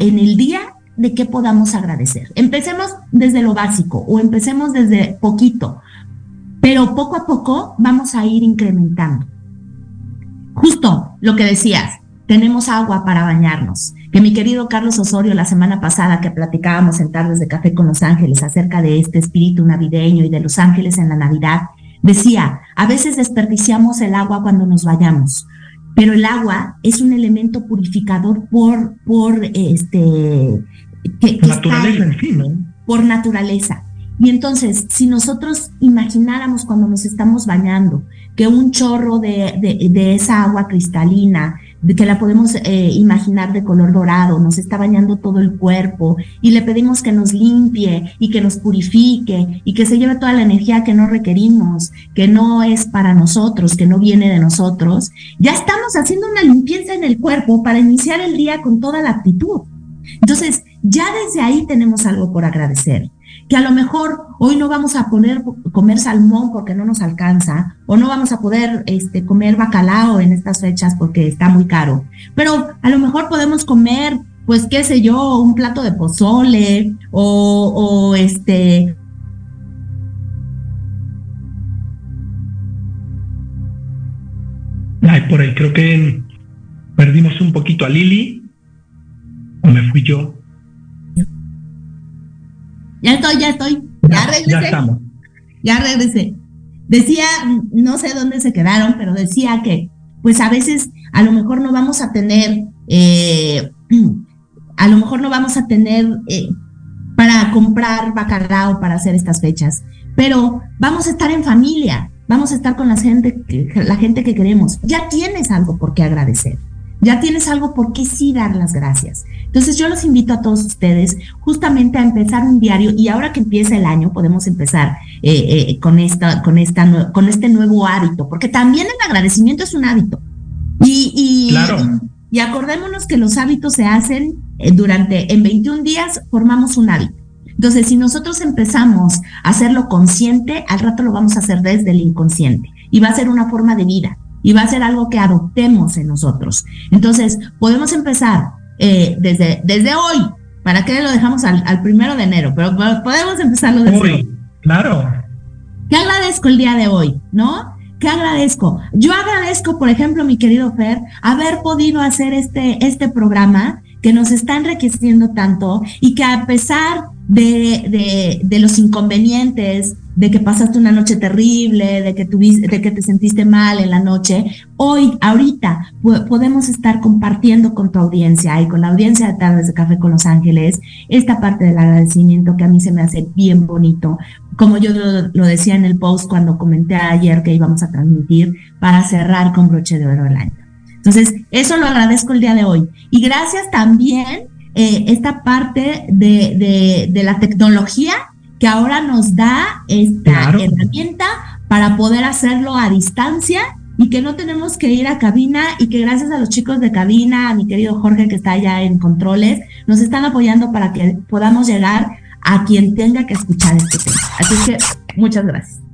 en el día de qué podamos agradecer. Empecemos desde lo básico o empecemos desde poquito. pero poco a poco vamos a ir incrementando. Justo lo que decías, tenemos agua para bañarnos. Que mi querido Carlos Osorio la semana pasada que platicábamos en Tardes de Café con Los Ángeles acerca de este espíritu navideño y de los ángeles en la Navidad, decía, a veces desperdiciamos el agua cuando nos vayamos, pero el agua es un elemento purificador por, por este... naturaleza en fin, ¿no? Por naturaleza. Y entonces, si nosotros imagináramos cuando nos estamos bañando que un chorro de, de, esa agua cristalina, de que la podemos eh, imaginar de color dorado, nos está bañando todo el cuerpo y le pedimos que nos limpie y que nos purifique y que se lleve toda la energía que no requerimos, que no es para nosotros, que no viene de nosotros, ya estamos haciendo una limpieza en el cuerpo para iniciar el día con toda la actitud. Entonces, ya desde ahí tenemos algo por agradecer que a lo mejor hoy no vamos a poder comer salmón porque no nos alcanza, o no vamos a poder este, comer bacalao en estas fechas porque está muy caro, pero a lo mejor podemos comer, pues qué sé yo, un plato de pozole o, o este... Ay, por ahí creo que perdimos un poquito a Lili, o me fui yo. Ya estoy, ya estoy. Ya, regresé. Ya estamos. Ya regresé. Decía, no sé dónde se quedaron, pero decía que, pues a veces, a lo mejor no vamos a tener, eh, a lo mejor no vamos a tener eh, para comprar bacalao para hacer estas fechas, pero vamos a estar en familia, vamos a estar con la gente, la gente que queremos. Ya tienes algo por qué agradecer ya tienes algo por qué sí dar las gracias. Entonces yo los invito a todos ustedes justamente a empezar un diario y ahora que empieza el año podemos empezar eh, eh, con, esta, con, esta, con este nuevo hábito, porque también el agradecimiento es un hábito. Y, y, y, acordémonos que los hábitos se hacen eh, durante, en 21 días formamos un hábito. Entonces, si nosotros empezamos a hacerlo consciente, al rato lo vamos a hacer desde el inconsciente y va a ser una forma de vida y va a ser algo que adoptemos en nosotros. Entonces, podemos empezar eh, desde, desde hoy. ¿Para qué lo dejamos al, primero de enero? Pero podemos empezarlo desde hoy. Claro. ¿Qué agradezco el día de hoy? ¿No? ¿Qué agradezco? Yo agradezco, por ejemplo, mi querido Fer, haber podido hacer este, este programa que nos está enriqueciendo tanto y que a pesar de, de, de los inconvenientes, de que pasaste una noche terrible, de que, tuviste, de que te sentiste mal en la noche, hoy, ahorita, podemos estar compartiendo con tu audiencia y con la audiencia de Tardes de Café con Los Ángeles esta parte del agradecimiento que a mí se me hace bien bonito. Como yo lo, decía en el post cuando comenté ayer que íbamos a transmitir para cerrar con broche de oro el año. Entonces, eso lo agradezco el día de hoy. Y gracias también eh, esta parte de, de, de la tecnología que ahora nos da esta herramienta para poder hacerlo a distancia y que no tenemos que ir a cabina y que gracias a los chicos de cabina, a mi querido Jorge que está allá en controles, nos están apoyando para que podamos llegar a quien tenga que escuchar este tema. Así que muchas gracias.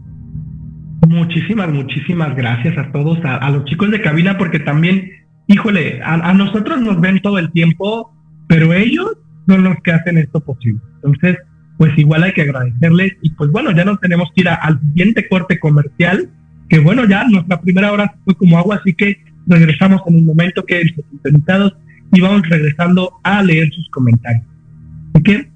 Muchísimas, muchísimas gracias a todos, a, los chicos de cabina, porque también, híjole, a, a, nosotros nos ven todo el tiempo, pero ellos son los que hacen esto posible. Entonces, pues igual hay que agradecerles y pues bueno, ya nos tenemos que ir al siguiente corte comercial, que bueno, ya nuestra primera hora fue como agua, así que regresamos en un momento que los invitados y vamos regresando a leer sus comentarios. Así.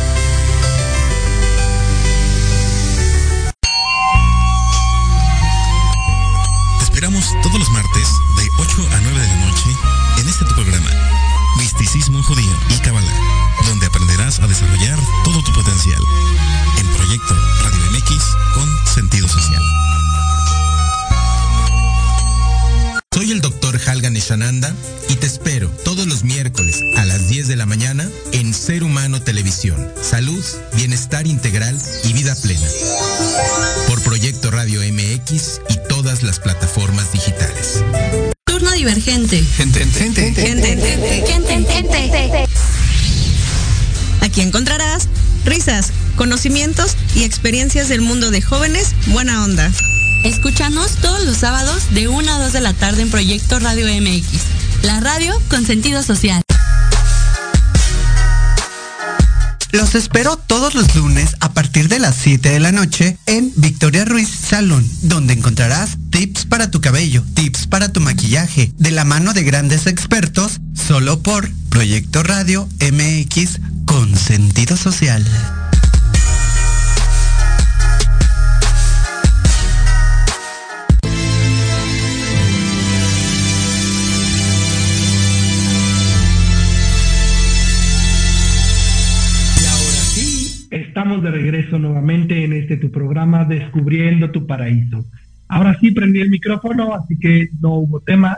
Y te espero todos los miércoles a las 10 de la mañana en Ser Humano Televisión. Salud, bienestar integral y vida plena. Por Proyecto Radio MX y todas las plataformas digitales. Turno divergente. Gente, gente, Gente, gente, gente. Aquí encontrarás risas, conocimientos y experiencias del mundo de jóvenes buena onda. Escúchanos todos los sábados de 1 a 2 de la tarde en Proyecto Radio MX. La radio con sentido social. Los espero todos los lunes a partir de las 7 de la noche en Victoria Ruiz Salón, donde encontrarás tips para tu cabello, tips para tu maquillaje, de la mano de grandes expertos, solo por Proyecto Radio MX con sentido social. Estamos de regreso nuevamente en este tu programa Descubriendo tu Paraíso. Ahora sí prendí el micrófono, así que no hubo tema.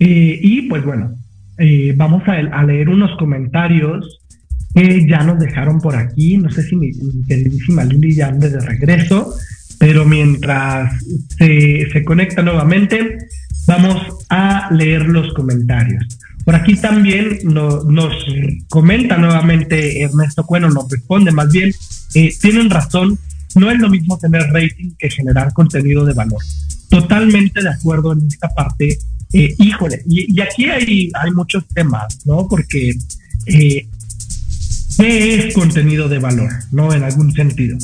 Eh, y pues bueno, eh, vamos a, a, leer unos comentarios que ya nos dejaron por aquí. No sé si mi, mi queridísima Lili ya ande de regreso, pero mientras se, se conecta nuevamente, vamos a leer los comentarios. Por aquí también no, nos comenta nuevamente Ernesto Cueno, nos responde más bien, eh, tienen razón, no es lo mismo tener rating que generar contenido de valor. Totalmente de acuerdo en esta parte. Eh, híjole, y, aquí hay, hay muchos temas, ¿no? Porque, eh, ¿qué es contenido de valor? ¿No? En algún sentido.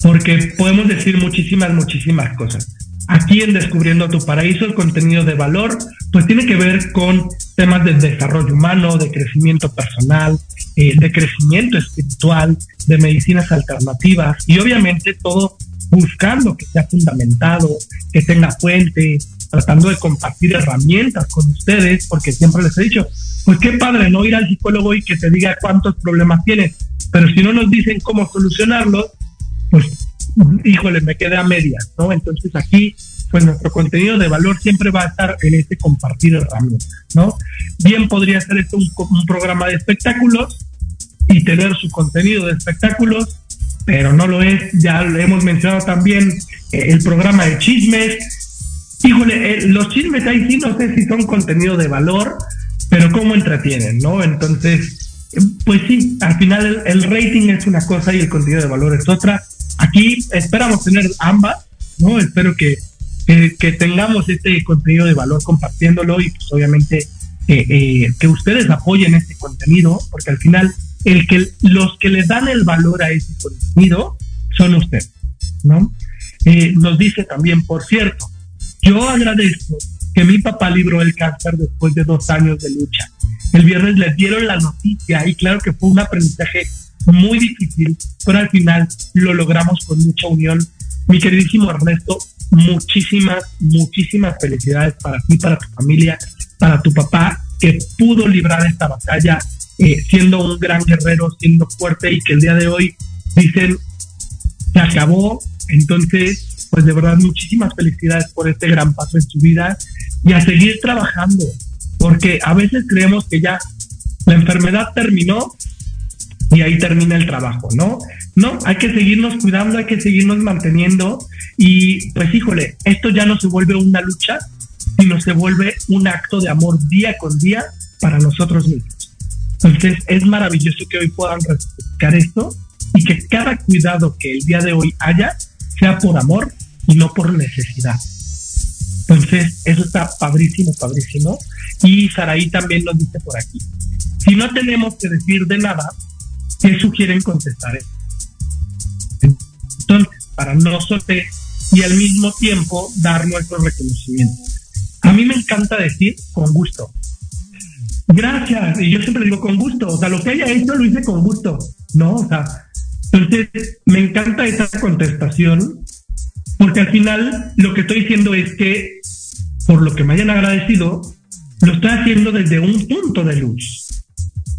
Porque podemos decir muchísimas, muchísimas cosas. Aquí en Descubriendo tu Paraíso, el contenido de valor, pues tiene que ver con temas de desarrollo humano, de crecimiento personal, eh, de crecimiento espiritual, de medicinas alternativas y obviamente todo buscando que sea fundamentado, que tenga fuente, tratando de compartir herramientas con ustedes, porque siempre les he dicho, pues qué padre no ir al psicólogo y que te diga cuántos problemas tienes, pero si no nos dicen cómo solucionarlos, pues híjole, me quedé a medias, ¿no? Entonces aquí, pues nuestro contenido de valor siempre va a estar en este compartir herramientas, ¿no? Bien podría ser esto un, un programa de espectáculos y tener su contenido de espectáculos, pero no lo es. Ya lo hemos mencionado también eh, el programa de chismes. Híjole, eh, los chismes ahí sí no sé si son contenido de valor, pero cómo entretienen, ¿no? Entonces, eh, pues sí, al final el, el rating es una cosa y el contenido de valor es otra aquí esperamos tener ambas, ¿no? Espero que, que, tengamos este contenido de valor compartiéndolo y pues obviamente eh, eh, que ustedes apoyen este contenido, porque al final el que los que le dan el valor a ese contenido son ustedes, ¿no? Eh, nos dice también, por cierto, yo agradezco que mi papá libró el cáncer después de dos años de lucha. El viernes les dieron la noticia y claro que fue un aprendizaje muy difícil, pero al final lo logramos con mucha unión. Mi queridísimo Ernesto, muchísimas, muchísimas felicidades para ti, para tu familia, para tu papá, que pudo librar esta batalla eh, siendo un gran guerrero, siendo fuerte y que el día de hoy dicen, se acabó. Entonces, pues de verdad, muchísimas felicidades por este gran paso en su vida y a seguir trabajando, porque a veces creemos que ya la enfermedad terminó y ahí termina el trabajo, ¿no? No, hay que seguirnos cuidando, hay que seguirnos manteniendo y pues híjole, esto ya no se vuelve una lucha, sino se vuelve un acto de amor día con día para nosotros mismos. Entonces es maravilloso que hoy puedan respetar esto y que cada cuidado que el día de hoy haya sea por amor y no por necesidad. Entonces, eso está padrísimo, padrísimo. Y Saraí también nos dice por aquí, si no tenemos que decir de nada, ¿qué sugieren contestar? Entonces, para no soltar y al mismo tiempo dar nuestro reconocimiento. A mí me encanta decir con gusto. Gracias, y yo siempre digo con gusto, o sea, lo que haya hecho lo hice con gusto, ¿no? O sea, entonces me encanta esa contestación, porque al final lo que estoy diciendo es que por lo que me hayan agradecido, lo estoy haciendo desde un punto de luz.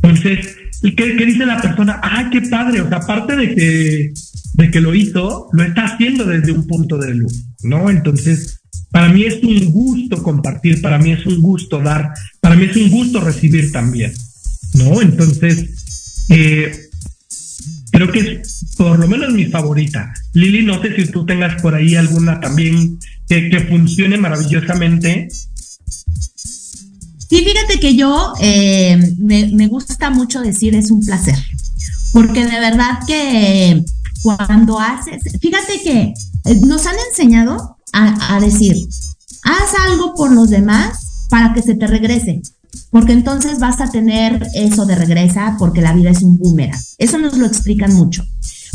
Entonces, ¿qué, qué dice la persona? Ah, qué padre, o sea, aparte de que, de que lo hizo, lo está haciendo desde un punto de luz, ¿no? Entonces, para mí es un gusto compartir, para mí es un gusto dar, para mí es un gusto recibir también, ¿no? Entonces, eh, creo que es por lo menos mi favorita. Lili, no sé si tú tengas por ahí alguna también que funcione maravillosamente. Sí, fíjate que yo eh, me, gusta mucho decir es un placer, porque de verdad que cuando haces, fíjate que eh, nos han enseñado a, a, decir, haz algo por los demás para que se te regrese, porque entonces vas a tener eso de regresa, porque la vida es un boomerang. Eso nos lo explican mucho.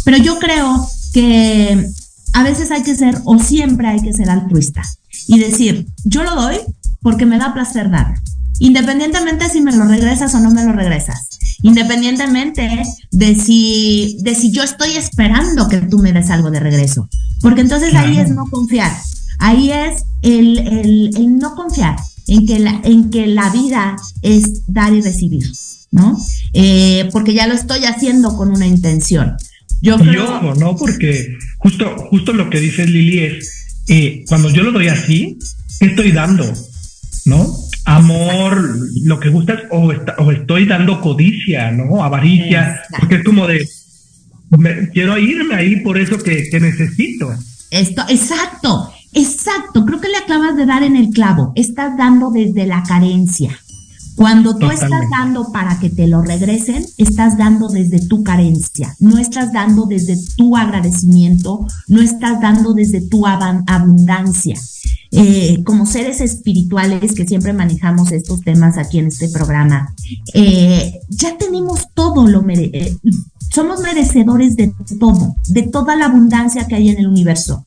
Pero yo creo que a veces hay que ser, o siempre hay que ser altruista y decir, yo lo doy porque me da placer dar, independientemente si me lo regresas o no me lo regresas, independientemente de si, de si yo estoy esperando que tú me des algo de regreso, porque entonces claro. ahí es no confiar, ahí es el, el, el no confiar en que, la, en que la vida es dar y recibir, ¿no? Eh, porque ya lo estoy haciendo con una intención. Yo creo... ¿no? Porque justo, justo lo que dice Lili es, eh, cuando yo lo doy así, ¿qué estoy dando? ¿No? Amor, lo que gusta es, o, está, o estoy dando codicia, ¿no? Avaricia, Exacto. porque es como de, me, quiero irme ahí por eso que, que necesito. Esto, exacto, exacto, creo que le acabas de dar en el clavo, estás dando desde la carencia. Cuando tú Totalmente. estás dando para que te lo regresen, estás dando desde tu carencia, no estás dando desde tu agradecimiento, no estás dando desde tu abundancia. Eh, como seres espirituales que siempre manejamos estos temas aquí en este programa, eh, ya tenemos todo lo eh, somos merecedores de todo, de toda la abundancia que hay en el universo.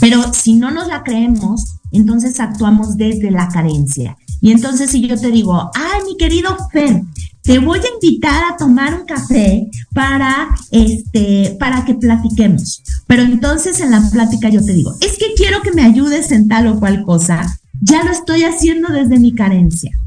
Pero si no nos la creemos, entonces actuamos desde la carencia. Y entonces si yo te digo, ay, mi querido Fer, te voy a invitar a tomar un café para este para que platiquemos. Pero entonces en la plática yo te digo, es que quiero que me ayudes en tal o cual cosa. Ya lo estoy haciendo desde mi carencia.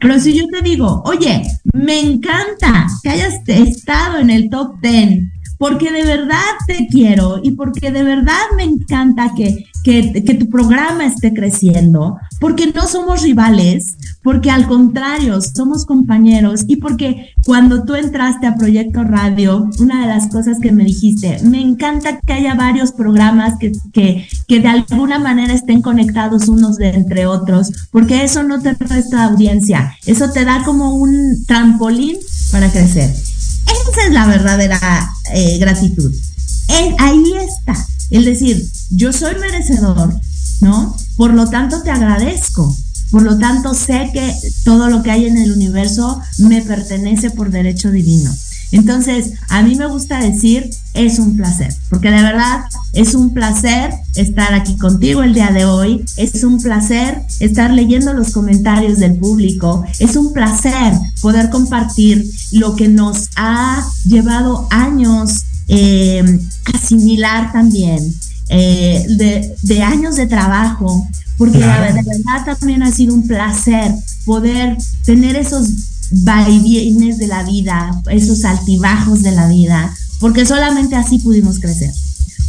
Pero si yo te digo, oye, me encanta que hayas estado en el top 10 porque de verdad te quiero y porque de verdad me encanta que, que, que, tu programa esté creciendo, porque no somos rivales, porque al contrario, somos compañeros y porque cuando tú entraste a Proyecto Radio, una de las cosas que me dijiste, me encanta que haya varios programas que, que, que de alguna manera estén conectados unos de entre otros, porque eso no te resta audiencia, eso te da como un trampolín para crecer. Esa es la verdadera eh, gratitud. Ahí está. Es decir, yo soy merecedor, ¿no? Por lo tanto, te agradezco. Por lo tanto, sé que todo lo que hay en el universo me pertenece por derecho divino. Entonces, a mí me gusta decir, es un placer, porque de verdad es un placer estar aquí contigo el día de hoy, es un placer estar leyendo los comentarios del público, es un placer poder compartir lo que nos ha llevado años eh, asimilar también, eh, de, de, años de trabajo, porque claro. la, de verdad también ha sido un placer poder tener esos vaivienes de la vida, esos altibajos de la vida, porque solamente así pudimos crecer.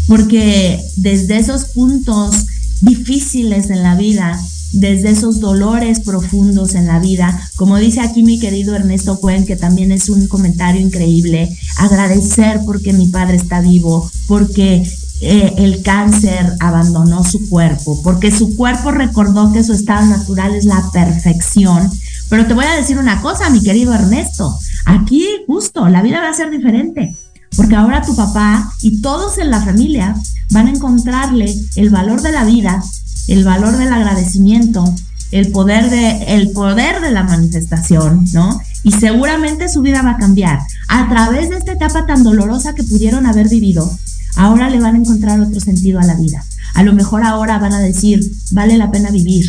Porque desde esos puntos difíciles en la vida, desde esos dolores profundos en la vida, como dice aquí mi querido Ernesto Cuen, que también es un comentario increíble, agradecer porque mi padre está vivo, porque eh, el cáncer abandonó su cuerpo, porque su cuerpo recordó que su estado natural es la perfección. Pero te voy a decir una cosa, mi querido Ernesto, aquí justo la vida va a ser diferente, porque ahora tu papá y todos en la familia van a encontrarle el valor de la vida, el valor del agradecimiento, el poder de el poder de la manifestación, ¿no? Y seguramente su vida va a cambiar a través de esta etapa tan dolorosa que pudieron haber vivido ahora le van a encontrar otro sentido a la vida. A lo mejor ahora van a decir, vale la pena vivir,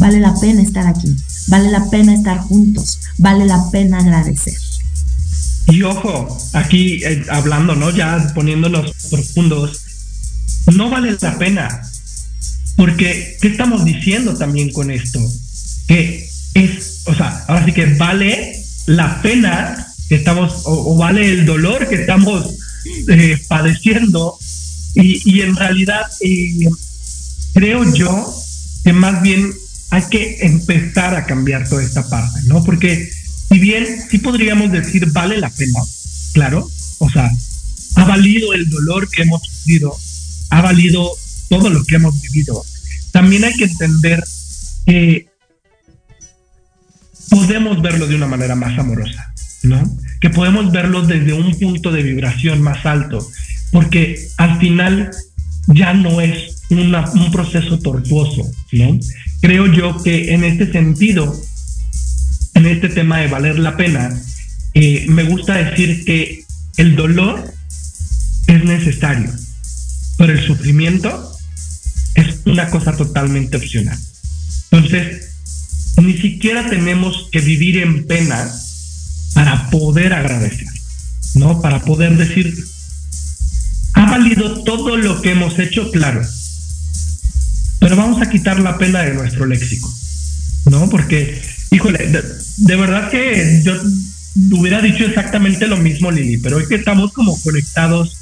vale la pena estar aquí, vale la pena estar juntos, vale la pena agradecer. Y ojo, aquí eh, hablando, ¿no? Ya poniéndonos profundos, no vale la pena. Porque, ¿qué estamos diciendo también con esto? Que es, o sea, ahora sí que vale la pena que estamos, o, vale el dolor que estamos eh, padeciendo. Y, y, en realidad eh, creo yo que más bien hay que empezar a cambiar toda esta parte, ¿no? Porque si bien sí podríamos decir vale la pena, claro, o sea, ha valido el dolor que hemos sufrido, ha valido todo lo que hemos vivido. También hay que entender que podemos verlo de una manera más amorosa, ¿no? Que podemos verlo desde un punto de vibración más alto, porque al final ya no es un proceso tortuoso, ¿no? Creo yo que en este sentido, en este tema de valer la pena, eh, me gusta decir que el dolor es necesario, pero el sufrimiento es una cosa totalmente opcional. Entonces, ni siquiera tenemos que vivir en pena para poder agradecer, ¿no? Para poder decir, ha valido todo lo que hemos hecho, claro, pero vamos a quitar la pena de nuestro léxico, ¿no? Porque, híjole, de, verdad que yo hubiera dicho exactamente lo mismo, Lili, pero hoy que estamos como conectados,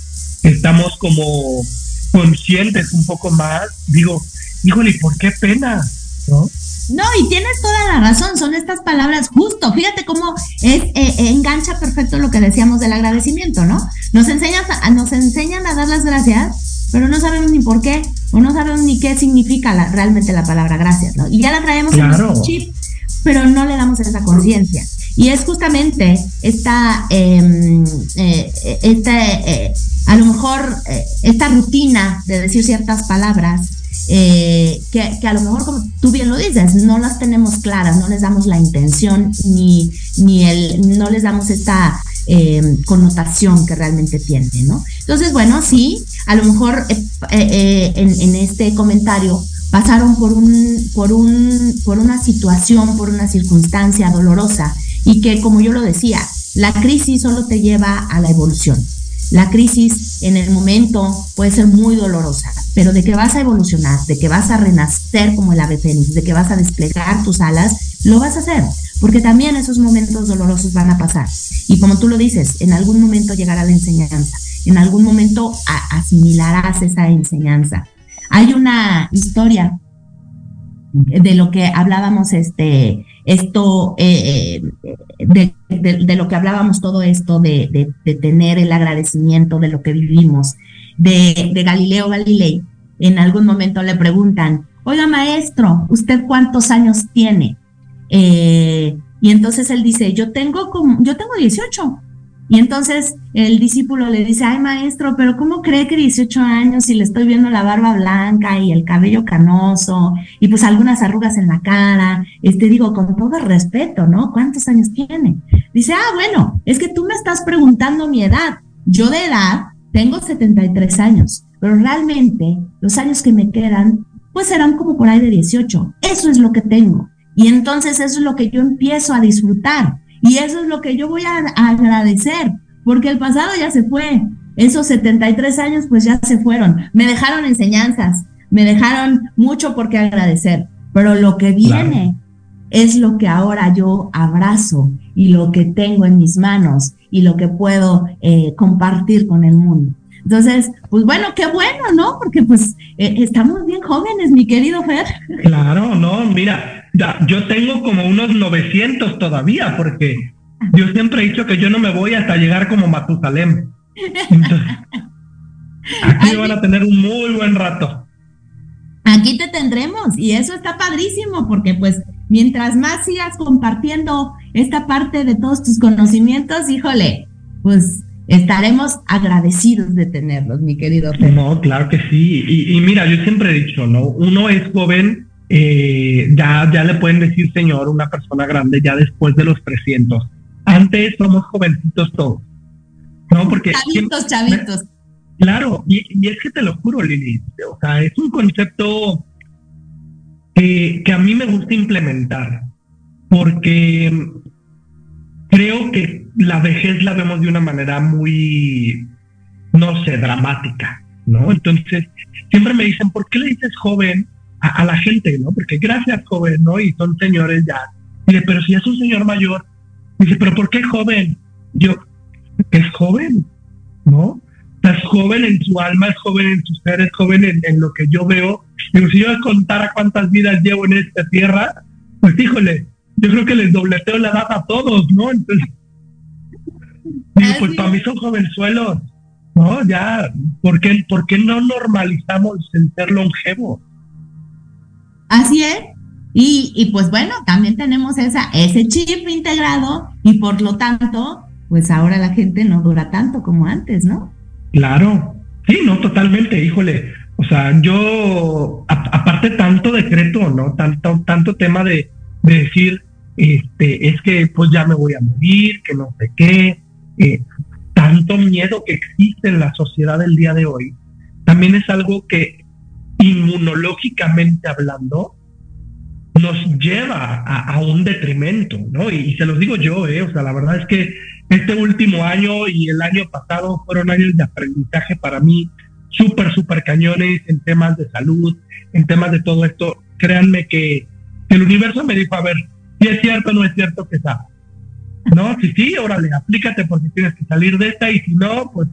estamos como conscientes un poco más, digo, híjole, ¿por qué pena? ¿No? No, y tienes toda la razón, son estas palabras justo. Fíjate cómo es eh, engancha perfecto lo que decíamos del agradecimiento, ¿no? Nos enseñas nos enseñan a dar las gracias, pero no sabemos ni por qué o no sabemos ni qué significa realmente la palabra gracias, ¿no? Y ya la traemos en nuestro chip, pero no le damos esa conciencia. Y es justamente esta, em, eh, eh, a lo mejor, eh, esta rutina de decir ciertas palabras, que, que, a lo mejor, como tú bien lo dices, no las tenemos claras, no les damos la intención, ni, ni el, no les damos esta connotación que realmente tiene, ¿no? Entonces, bueno, sí, a lo mejor eh, eh, en, este comentario pasaron por un, por un, por una situación, por una circunstancia dolorosa y que, como yo lo decía, la crisis solo te lleva a la evolución. La crisis en el momento puede ser muy dolorosa, pero de que vas a evolucionar, de que vas a renacer como el ave fénix, de que vas a desplegar tus alas, lo vas a hacer, porque también esos momentos dolorosos van a pasar. Y como tú lo dices, en algún momento llegará la enseñanza en algún momento asimilarás esa enseñanza. Hay una historia de lo que hablábamos, este, esto, eh, eh, de, lo que hablábamos todo esto, de, tener el agradecimiento de lo que vivimos, de, Galileo Galilei. En algún momento le preguntan, oiga maestro, ¿usted cuántos años tiene? Eh, y entonces él dice, yo tengo como, yo tengo 18. Y entonces el discípulo le dice, ay maestro, pero ¿cómo cree que 18 años si le estoy viendo la barba blanca y el cabello canoso y pues algunas arrugas en la cara? Este digo, con todo respeto, ¿no? ¿Cuántos años tiene? Dice, ah, bueno, es que tú me estás preguntando mi edad. Yo de edad tengo 73 años, pero realmente los años que me quedan, pues serán como por ahí de 18. Eso es lo que tengo. Y entonces eso es lo que yo empiezo a disfrutar y eso es lo que yo voy a agradecer, porque el pasado ya se fue. Esos 73 años pues ya se fueron. Me dejaron enseñanzas, me dejaron mucho por qué agradecer, pero lo que viene es lo que ahora yo abrazo y lo que tengo en mis manos y lo que puedo eh, compartir con el mundo. Entonces, pues bueno, qué bueno, ¿no? Porque pues eh, estamos bien jóvenes, mi querido Fer. Claro, no, mira, yo tengo como unos 900 todavía, porque yo siempre he dicho que yo no me voy hasta llegar como Matusalem. aquí van a tener un muy buen rato. Aquí te tendremos y eso está padrísimo porque pues mientras más sigas compartiendo esta parte de todos tus conocimientos, híjole, pues estaremos agradecidos de tenerlos, mi querido No, claro que sí. Y, mira, yo siempre he dicho, ¿no? Uno es joven, eh, ya, ya le pueden decir señor, una persona grande, ya después de los 300. Antes somos jovencitos todos, ¿no? Porque... Chavitos, chavitos. Claro, y, es que te lo juro, Lili, o sea, es un concepto que, que a mí me gusta implementar, porque creo que la vejez la vemos de una manera muy, no sé, dramática, ¿no? Entonces, siempre me dicen, ¿por qué le dices joven a, la gente, ¿no? Porque gracias, joven, ¿no? Y son señores ya. Dice, pero si es un señor mayor, dice, pero ¿por qué joven? yo, es joven, ¿no? Es joven en su alma, es joven en su ser, es joven en, lo que yo veo. Pero si yo contara cuántas vidas llevo en esta tierra, pues híjole, yo creo que les dobleteo la edad a todos, ¿no? Entonces, pues para mí son jovenzuelos, ¿no? Ya, ¿por qué, ¿por qué no normalizamos el ser longevo? Así es. Y, y, pues bueno, también tenemos esa, ese chip integrado y por lo tanto, pues ahora la gente no dura tanto como antes, ¿no? Claro, sí, no, totalmente, híjole. O sea, yo, aparte tanto decreto, ¿no? Tanto, tanto tema de, de, decir, este, es que pues ya me voy a morir, que no sé qué, eh, tanto miedo que existe en la sociedad del día de hoy, también es algo que inmunológicamente hablando nos lleva a, un detrimento, ¿no? Y, se los digo yo, ¿eh? O sea, la verdad es que este último año y el año pasado fueron años de aprendizaje para mí súper, súper cañones en temas de salud, en temas de todo esto. Créanme que el universo me dijo, a ver, si es cierto o no es cierto que está. No, sí, sí, órale, aplícate porque tienes que salir de esta y si no, pues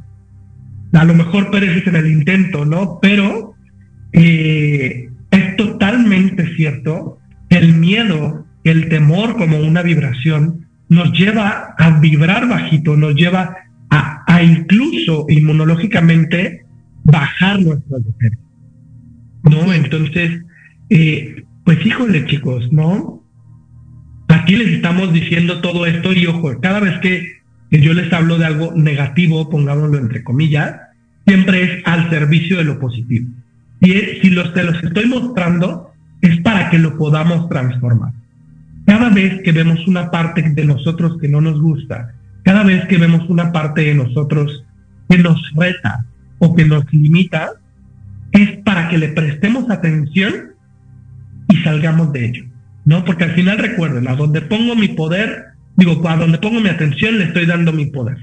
a lo mejor pereces en el intento, ¿no? Pero eh, es totalmente cierto que el miedo, el temor como una vibración, nos lleva a vibrar bajito, nos lleva a, incluso inmunológicamente bajar nuestras defensas. ¿No? Entonces, eh, pues híjole chicos, ¿no? Aquí les estamos diciendo todo esto y ojo, cada vez que, yo les hablo de algo negativo, pongámoslo entre comillas, siempre es al servicio de lo positivo. Y si los, te los estoy mostrando, es para que lo podamos transformar. Cada vez que vemos una parte de nosotros que no nos gusta, cada vez que vemos una parte de nosotros que nos reta o que nos limita, es para que le prestemos atención y salgamos de ello. ¿no? Porque al final recuerden, a donde pongo mi poder, digo, a donde pongo mi atención le estoy dando mi poder.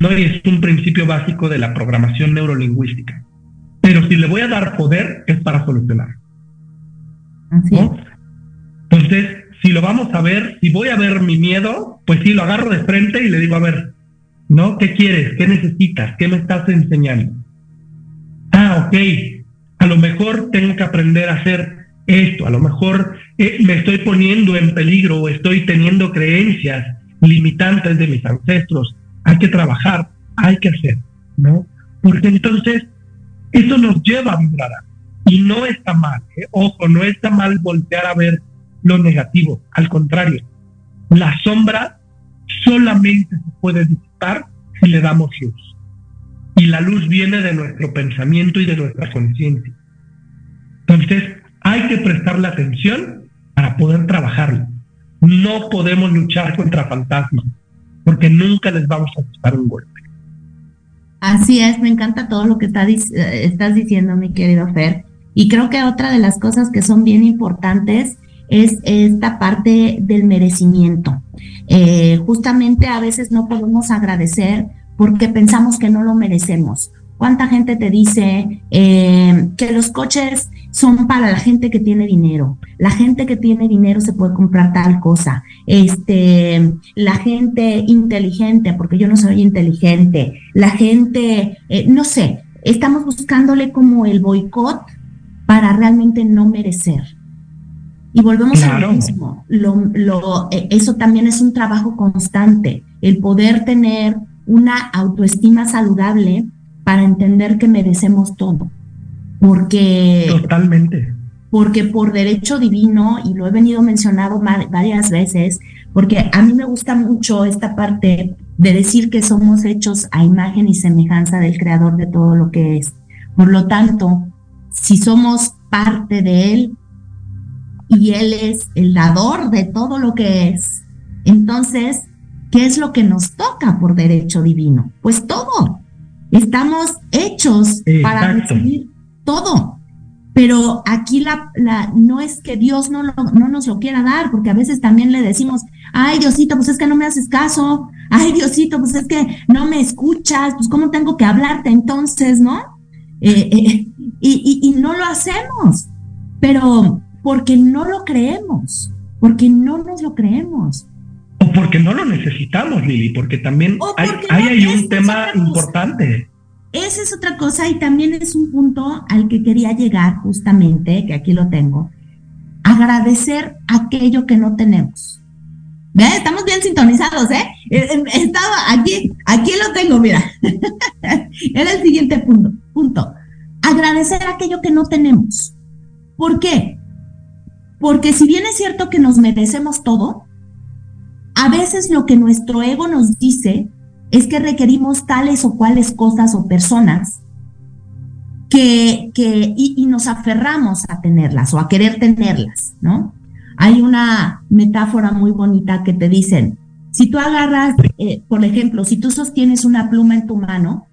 ¿no? Y es un principio básico de la programación neurolingüística. Pero si le voy a dar poder, es para solucionar. Entonces, si lo vamos a ver, si voy a ver mi miedo, pues sí, lo agarro de frente y le digo, a ver, ¿no? ¿Qué quieres? ¿Qué necesitas? ¿Qué me estás enseñando? Ah, ok. A lo mejor tengo que aprender a hacer esto, a lo mejor eh, me estoy poniendo en peligro o estoy teniendo creencias limitantes de mis ancestros. Hay que trabajar, hay que hacer, ¿no? Porque entonces eso nos lleva a vibrar. Y no está mal, ¿eh? ojo, no está mal voltear a ver lo negativo. Al contrario, la sombra solamente se puede disipar si le damos luz. Y la luz viene de nuestro pensamiento y de nuestra conciencia. Entonces, hay que prestarle atención para poder trabajarlo. No podemos luchar contra fantasmas, porque nunca les vamos a quitar un golpe. Así es, me encanta todo lo que eh, estás diciendo, mi querido Fer. Y creo que otra de las cosas que son bien importantes es esta parte del merecimiento. Eh, justamente a veces no podemos agradecer porque pensamos que no lo merecemos. ¿Cuánta gente te dice eh, que los coches son para la gente que tiene dinero. La gente que tiene dinero se puede comprar tal cosa. Este, la gente inteligente, porque yo no soy inteligente. La gente, eh, no sé, estamos buscándole como el boicot para realmente no merecer. Y volvemos a lo mismo. Lo, eh, eso también es un trabajo constante, el poder tener una autoestima saludable para entender que merecemos todo porque... Totalmente. Porque por derecho divino, y lo he venido mencionando varias veces, porque a mí me gusta mucho esta parte de decir que somos hechos a imagen y semejanza del creador de todo lo que es. Por lo tanto, si somos parte de él y él es el dador de todo lo que es, entonces, ¿qué es lo que nos toca por derecho divino? Pues todo. Estamos hechos para recibir todo. Pero aquí la, la, no es que Dios no, no nos lo quiera dar, porque a veces también le decimos, ay Diosito, pues es que no me haces caso, ay Diosito, pues es que no me escuchas, pues cómo tengo que hablarte entonces, ¿no? Eh, eh, y, y no lo hacemos, pero porque no lo creemos, porque no nos lo creemos. O O porque no lo necesitamos, Lili, porque también hay, hay, un tema importante. Esa es otra cosa y también es un punto al que quería llegar justamente, que aquí lo tengo. Agradecer aquello que no tenemos. ¿Ve? Estamos bien sintonizados, ¿eh? eh, eh estaba aquí, aquí lo tengo, mira. Era el siguiente punto, punto. Agradecer aquello que no tenemos. ¿Por qué? Porque si bien es cierto que nos merecemos todo, a veces lo que nuestro ego nos dice es que requerimos tales o cuales cosas o personas que, que y, nos aferramos a tenerlas o a querer tenerlas, ¿no? Hay una metáfora muy bonita que te dicen, si tú agarras, eh, por ejemplo, si tú sostienes una pluma en tu mano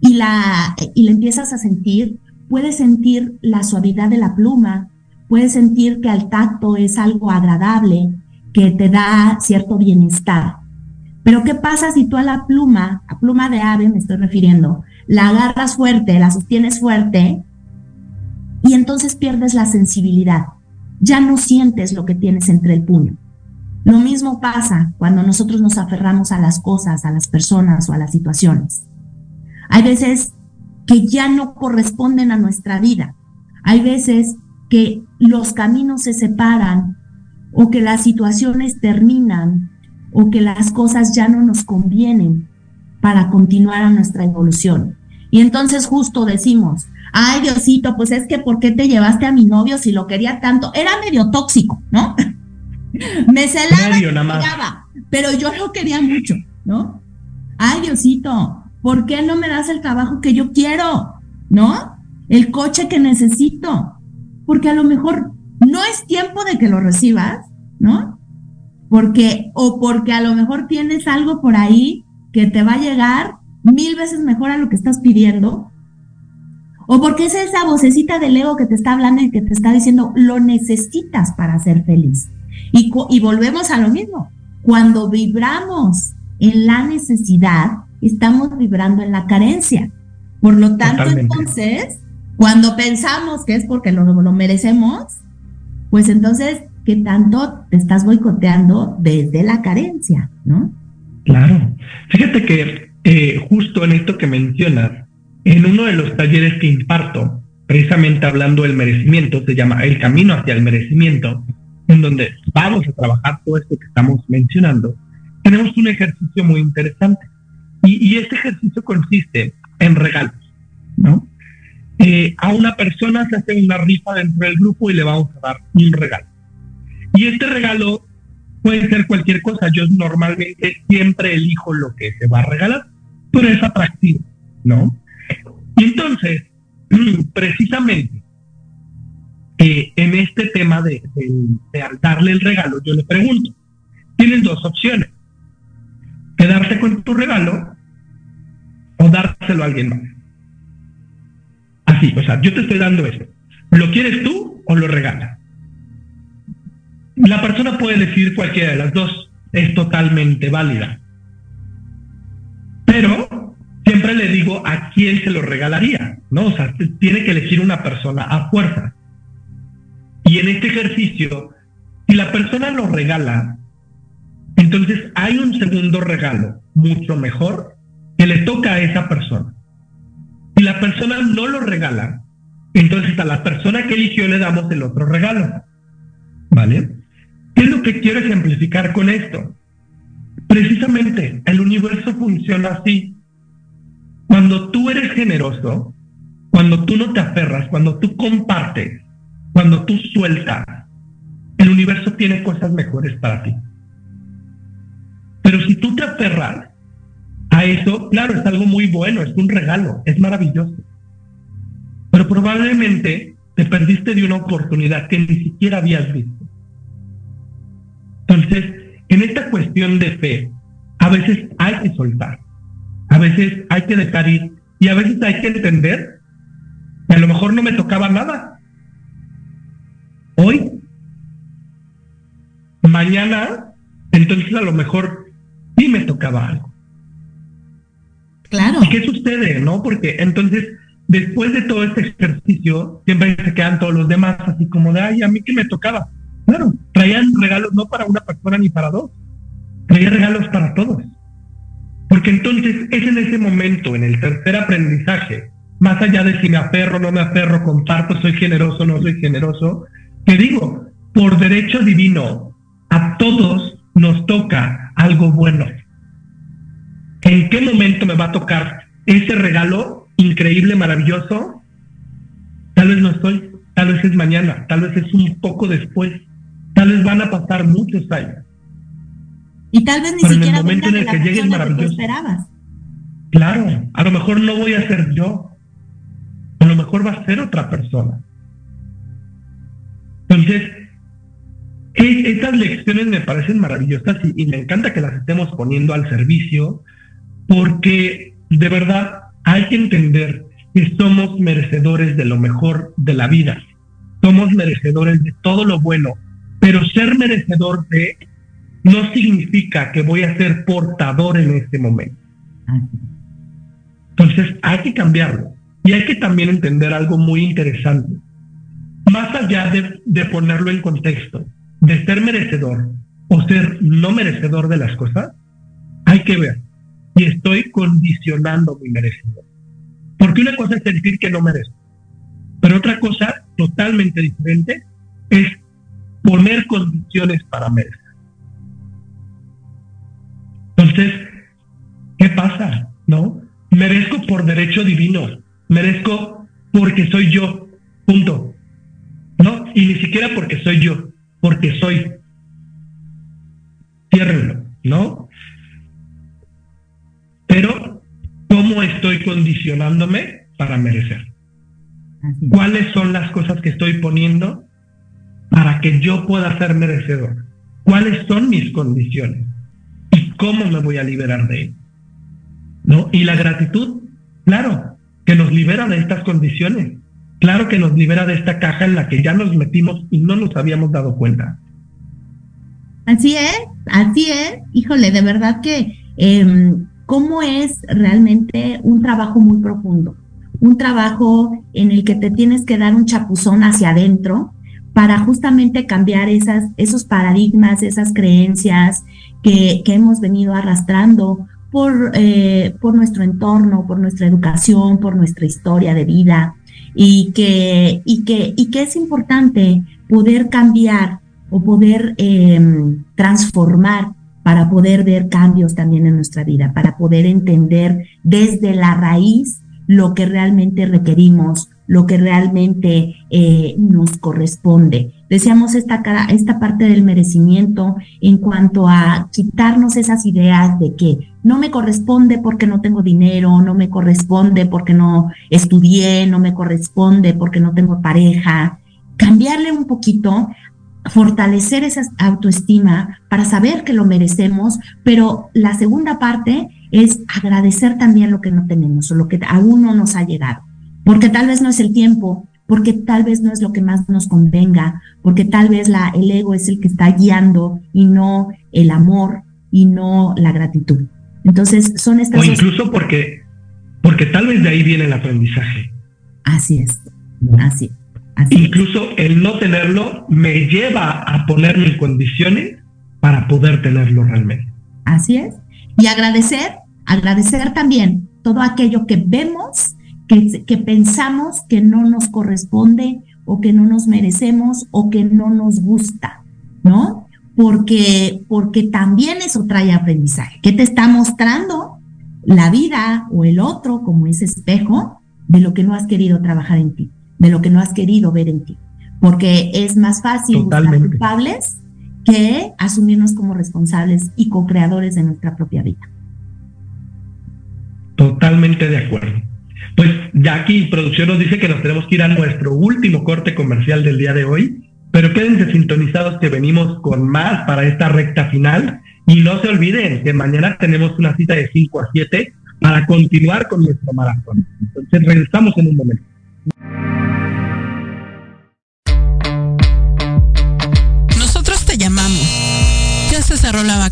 y la, y la empiezas a sentir, puedes sentir la suavidad de la pluma, puedes sentir que al tacto es algo agradable, que te da cierto bienestar. Pero ¿qué pasa si tú a la pluma, a pluma de ave me estoy refiriendo, la agarras fuerte, la sostienes fuerte y entonces pierdes la sensibilidad? Ya no sientes lo que tienes entre el puño. Lo mismo pasa cuando nosotros nos aferramos a las cosas, a las personas o a las situaciones. Hay veces que ya no corresponden a nuestra vida. Hay veces que los caminos se separan o que las situaciones terminan o que las cosas ya no nos convienen para continuar a nuestra evolución. Y entonces justo decimos, ay Diosito, pues es que ¿por qué te llevaste a mi novio si lo quería tanto? Era medio tóxico, ¿no? Me celaba, pero yo lo quería mucho, ¿no? Ay Diosito, ¿por qué no me das el trabajo que yo quiero? ¿No? El coche que necesito. Porque a lo mejor no es tiempo de que lo recibas, ¿no? Porque o porque a lo mejor tienes algo por ahí que te va a llegar mil veces mejor a lo que estás pidiendo, o porque es esa vocecita del ego que te está hablando y que te está diciendo lo necesitas para ser feliz. Y, y volvemos a lo mismo, cuando vibramos en la necesidad, estamos vibrando en la carencia. Por lo tanto, entonces, cuando pensamos que es porque lo, lo merecemos, pues entonces que tanto te estás boicoteando desde la carencia, ¿no? Claro. Fíjate que eh, justo en esto que mencionas, en uno de los talleres que imparto, precisamente hablando del merecimiento, se llama El Camino hacia el Merecimiento, en donde vamos a trabajar todo esto que estamos mencionando, tenemos un ejercicio muy interesante. Y, este ejercicio consiste en regalos, ¿no? Eh, a una persona se hace una rifa dentro del grupo y le vamos a dar un regalo. Y este regalo puede ser cualquier cosa. Yo normalmente siempre elijo lo que se va a regalar, pero es atractivo, ¿no? Y entonces, precisamente, eh, en este tema de, darle el regalo, yo le pregunto, tienes dos opciones, quedarte con tu regalo o dárselo a alguien más. Así, o sea, yo te estoy dando esto. ¿Lo quieres tú o lo regalas? La persona puede decidir cualquiera de las dos, es totalmente válida. Pero siempre le digo a quién se lo regalaría, ¿no? O sea, tiene que elegir una persona a fuerza. Y en este ejercicio, si la persona lo regala, entonces hay un segundo regalo mucho mejor que le toca a esa persona. Si la persona no lo regala, entonces a la persona que eligió le damos el otro regalo. ¿Vale? ¿Qué es lo que quiero ejemplificar con esto? Precisamente, el universo funciona así. Cuando tú eres generoso, cuando tú no te aferras, cuando tú compartes, cuando tú sueltas, el universo tiene cosas mejores para ti. Pero si tú te aferras a eso, claro, es algo muy bueno, es un regalo, es maravilloso. Pero probablemente te perdiste de una oportunidad que ni siquiera habías visto. Entonces, en esta cuestión de fe, a veces hay que soltar, a veces hay que dejar ir y a veces hay que entender que a lo mejor no me tocaba nada. Hoy, mañana, entonces a lo mejor sí me tocaba algo. Claro. ¿Y qué sucede, no? Porque entonces, después de todo este ejercicio, siempre se quedan todos los demás así como de, ay, a mí que me tocaba. Claro, traían regalos no para una persona ni para dos, traía regalos para todos. Porque entonces es en ese momento, en el tercer aprendizaje, más allá de si me aferro, no me aferro, comparto, soy generoso, no soy generoso, que digo, por derecho divino, a todos nos toca algo bueno. ¿En qué momento me va a tocar ese regalo increíble, maravilloso? Tal vez no estoy, tal vez es mañana, tal vez es un poco después, tal vez van a pasar muchos años. Y tal vez ni siquiera en el momento en el que llegue es maravilloso. esperabas. Claro, a lo mejor no voy a ser yo, a lo mejor va a ser otra persona. Entonces, estas lecciones me parecen maravillosas y, me encanta que las estemos poniendo al servicio porque de verdad hay que entender que somos merecedores de lo mejor de la vida. Somos merecedores de todo lo bueno, pero ser merecedor de no significa que voy a ser portador en este momento. Entonces hay que cambiarlo. Y hay que también entender algo muy interesante. Más allá de, de ponerlo en contexto, de ser merecedor o ser no merecedor de las cosas, hay que ver y estoy condicionando mi merecimiento. Porque una cosa es decir que no merezco, pero otra cosa totalmente diferente es poner condiciones para merecer. Entonces, ¿qué pasa? ¿No? Merezco por derecho divino, merezco porque soy yo, punto. ¿No? Y ni siquiera porque soy yo, porque soy. Ciérrenlo, ¿no? Pero, ¿cómo estoy condicionándome para merecer? ¿Cuáles son las cosas que estoy poniendo para que yo pueda ser merecedor? ¿Cuáles son mis condiciones? ¿Y cómo me voy a liberar de él? ¿No? Y la gratitud, claro, que nos libera de estas condiciones. Claro que nos libera de esta caja en la que ya nos metimos y no nos habíamos dado cuenta. Así es, así es. Híjole, de verdad que em, cómo es realmente un trabajo muy profundo, un trabajo en el que te tienes que dar un chapuzón hacia adentro para justamente cambiar esos paradigmas, esas creencias que, que hemos venido arrastrando por, eh, por nuestro entorno, por nuestra educación, por nuestra historia de vida, y que, y que, y que es importante poder cambiar o poder em, transformar para poder ver cambios también en nuestra vida, para poder entender desde la raíz lo que realmente requerimos, lo que realmente eh, nos corresponde. Decíamos esta, esta parte del merecimiento en cuanto a quitarnos esas ideas de que no me corresponde porque no tengo dinero, no me corresponde porque no estudié, no me corresponde porque no tengo pareja. Cambiarle un poquito, fortalecer esa autoestima para saber que lo merecemos, pero la segunda parte es agradecer también lo que no tenemos o lo que aún no nos ha llegado, porque tal vez no es el tiempo, porque tal vez no es lo que más nos convenga, porque tal vez la, el ego es el que está guiando y no el amor y no la gratitud. Entonces son estas... O incluso porque, porque tal vez de ahí viene el aprendizaje. Así es, así, así Incluso el no tenerlo me lleva a ponerme en condiciones para poder tenerlo realmente. Así es. Y agradecer, agradecer también todo aquello que vemos que, pensamos que no nos corresponde o que no nos merecemos o que no nos gusta, ¿no? Porque, porque también eso trae aprendizaje. ¿Qué te está mostrando la vida o el otro como ese espejo de lo que no has querido trabajar en ti, de lo que no has querido ver en ti? Porque es más fácil buscar culpables que asumirnos como responsables y co-creadores de nuestra propia vida. Totalmente de acuerdo. Pues Jackie Producción nos dice que nos tenemos que ir a nuestro último corte comercial del día de hoy, pero quédense sintonizados que venimos con más para esta recta final y no se olviden que mañana tenemos una cita de 5 a 7 para continuar con nuestro maratón. Entonces regresamos en un momento.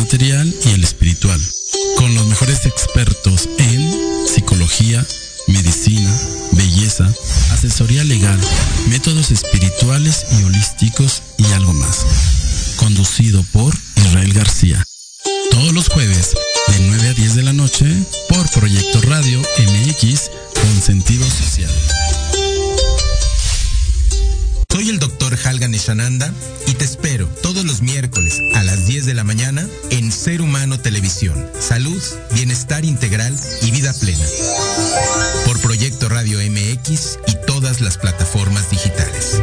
Material y el espiritual. Con los mejores expertos en psicología, medicina, belleza, asesoría legal, métodos espirituales y holísticos y algo más. Conducido por Israel García. Todos los jueves, de 9 a 10 de la noche, por Proyecto Radio MX con sentido social. Soy el doctor Halgan Eshananda y te espero todos los miércoles a las 10 de la mañana en Ser Humano Televisión. Salud, bienestar integral y vida plena. Por Proyecto Radio MX y todas las plataformas digitales.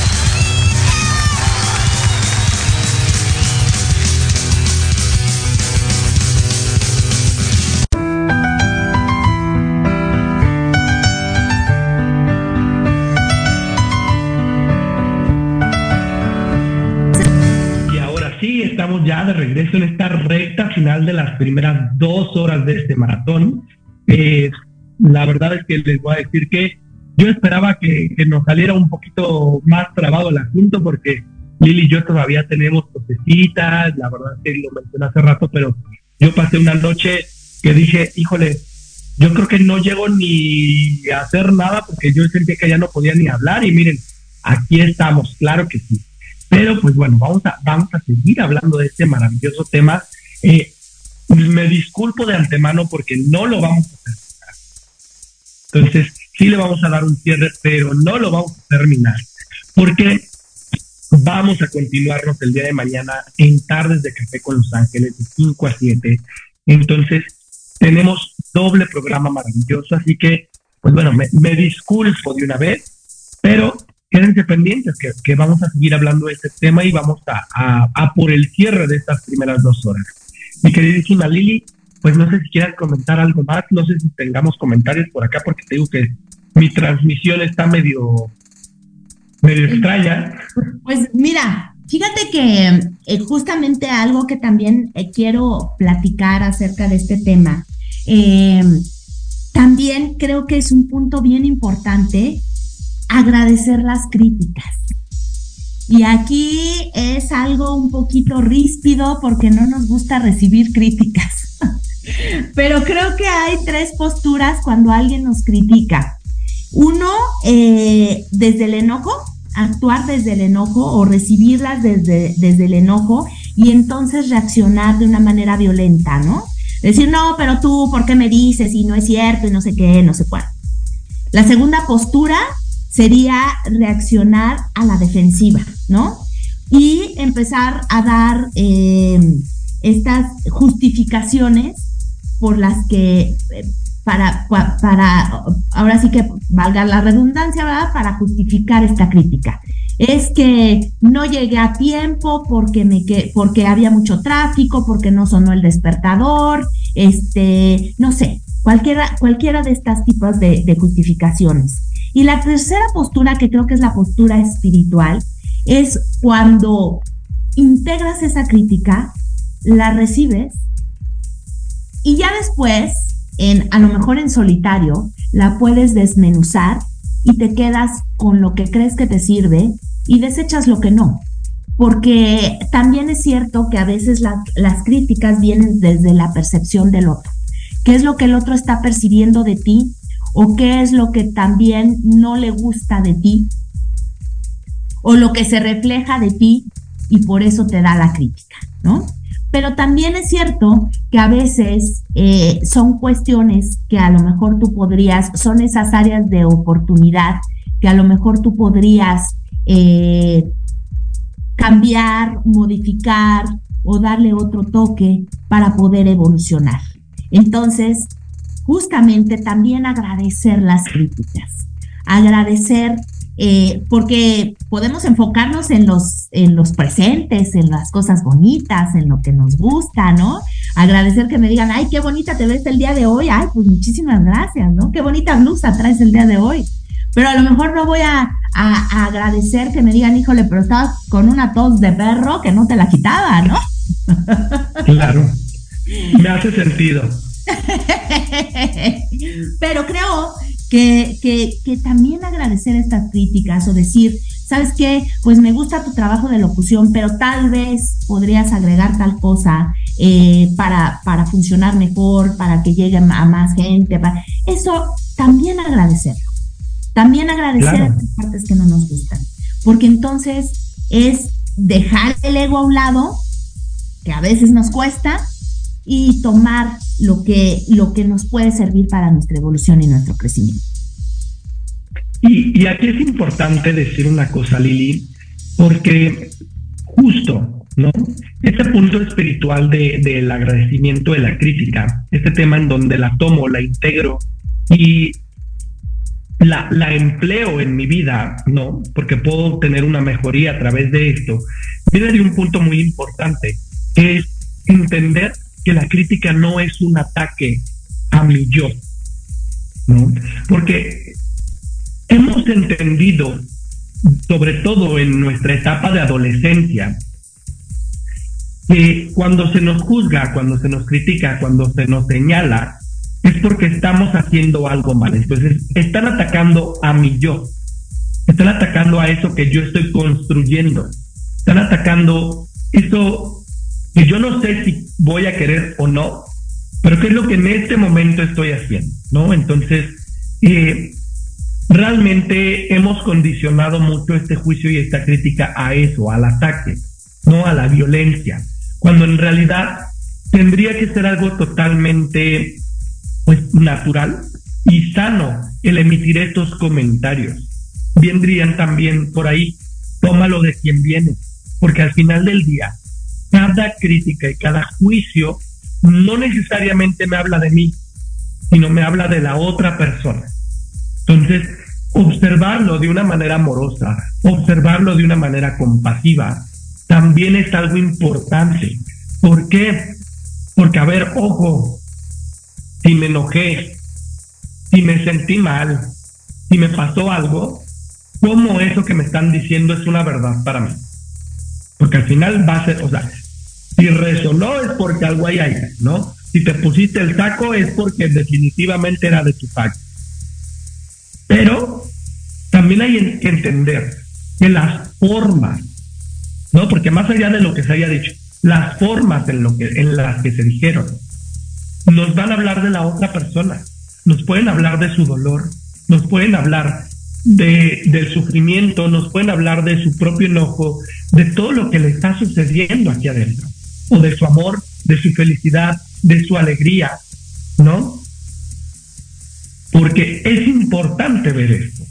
Estamos ya de regreso en esta recta final de las primeras dos horas de este maratón. Eh, la verdad es que les voy a decir que yo esperaba que, nos saliera un poquito más trabado el asunto porque Lili y yo todavía tenemos procesitas, la verdad es que lo mencioné hace rato, pero yo pasé una noche que dije, híjole, yo creo que no llego ni a hacer nada porque yo sentía que ya no podía ni hablar y miren, aquí estamos, claro que sí. Pero pues bueno, vamos a, vamos a seguir hablando de este maravilloso tema. Eh, me disculpo de antemano porque no lo vamos a terminar. Entonces, sí le vamos a dar un cierre, pero no lo vamos a terminar. Porque vamos a continuarnos el día de mañana en Tardes de Café con Los Ángeles de 5 a 7. Entonces, tenemos doble programa maravilloso, así que, pues bueno, me, me disculpo de una vez, pero quédense pendientes que, vamos a seguir hablando de este tema y vamos a, a, por el cierre de estas primeras dos horas. Mi queridísima Lili, pues no sé si quieras comentar algo más, no sé si tengamos comentarios por acá porque te digo que mi transmisión está medio, medio extraña. Pues mira, fíjate que eh, justamente algo que también eh, quiero platicar acerca de este tema, eh, también creo que es un punto bien importante agradecer las críticas. Y aquí es algo un poquito ríspido porque no nos gusta recibir críticas. Pero creo que hay tres posturas cuando alguien nos critica. Uno, eh, desde el enojo, actuar desde el enojo o recibirlas desde, desde el enojo y entonces reaccionar de una manera violenta, ¿no? Decir, no, pero tú, ¿por qué me dices? Y no es cierto, y no sé qué, no sé cuál. La segunda postura sería reaccionar a la defensiva, ¿no? Y empezar a dar eh, estas justificaciones por las que, eh, para, para, ahora sí que valga la redundancia, ¿verdad? Para justificar esta crítica. Es que no llegué a tiempo porque, me, porque había mucho tráfico, porque no sonó el despertador, este, no sé, cualquiera, cualquiera de estas tipos de justificaciones. Y la tercera postura, que creo que es la postura espiritual, es cuando integras esa crítica, la recibes y ya después, en, a lo mejor en solitario, la puedes desmenuzar y te quedas con lo que crees que te sirve y desechas lo que no. Porque también es cierto que a veces las críticas vienen desde la percepción del otro. ¿Qué es lo que el otro está percibiendo de ti? ¿O qué es lo que también no le gusta de ti? ¿O lo que se refleja de ti y por eso te da la crítica, ¿no? Pero también es cierto que a veces eh, son cuestiones que a lo mejor tú podrías, son esas áreas de oportunidad que a lo mejor tú podrías eh, cambiar, modificar o darle otro toque para poder evolucionar. Entonces, justamente también agradecer las críticas, agradecer eh, porque podemos enfocarnos en los, en los presentes, en las cosas bonitas, en lo que nos gusta, ¿no? Agradecer que me digan, ay, qué bonita te ves el día de hoy, ay, pues muchísimas gracias, ¿no? Qué bonita blusa traes el día de hoy. Pero a lo mejor no voy a, a agradecer que me digan, híjole, pero estabas con una tos de perro que no te la quitaba, ¿no? Claro, me hace sentido. pero creo que, que, también agradecer estas críticas o decir, ¿sabes qué? Pues me gusta tu trabajo de locución, pero tal vez podrías agregar tal cosa eh, para, para funcionar mejor, para que llegue a más gente. Para... Eso también agradecerlo. También agradecer las partes que no nos gustan. Porque entonces es dejar el ego a un lado, que a veces nos cuesta, y tomar lo que, lo que nos puede servir para nuestra evolución y nuestro crecimiento. Y, aquí es importante decir una cosa, Lili, porque justo, ¿no? Este punto espiritual del agradecimiento, de la crítica, este tema en donde la tomo, la integro y la, la, empleo en mi vida, ¿no? Porque puedo tener una mejoría a través de esto, viene de un punto muy importante, que es entender que la crítica no es un ataque a mi yo, ¿no? Porque hemos entendido, sobre todo en nuestra etapa de adolescencia, que cuando se nos juzga, cuando se nos critica, cuando se nos señala, es porque estamos haciendo algo mal. Entonces, están atacando a mi yo, están atacando a eso que yo estoy construyendo, están atacando eso que yo no sé si voy a querer o no, pero qué es lo que en este momento estoy haciendo, ¿no? Entonces, eh, realmente hemos condicionado mucho este juicio y esta crítica a eso, al ataque, no a la violencia, cuando en realidad tendría que ser algo totalmente pues natural y sano el emitir estos comentarios. Vendrían también por ahí, tómalo de quien viene, porque al final del día cada crítica y cada juicio no necesariamente me habla de mí, sino me habla de la otra persona. Entonces, observarlo de una manera amorosa, observarlo de una manera compasiva, también es algo importante. ¿Por qué? Porque, a ver, ojo, si me enojé, si me sentí mal, si me pasó algo, ¿cómo eso que me están diciendo es una verdad para mí? Porque al final va a ser, o sea, si resonó es porque algo hay ahí, ¿no? Si te pusiste el saco es porque definitivamente era de tu saco. Pero también hay que entender que las formas, ¿no? Porque más allá de lo que se haya dicho, las formas en, lo que, en las que se dijeron nos van a hablar de la otra persona, nos pueden hablar de su dolor, nos pueden hablar de, del sufrimiento, nos pueden hablar de su propio enojo, de todo lo que le está sucediendo aquí adentro o de su amor, de su felicidad, de su alegría, ¿no? Porque es importante ver esto.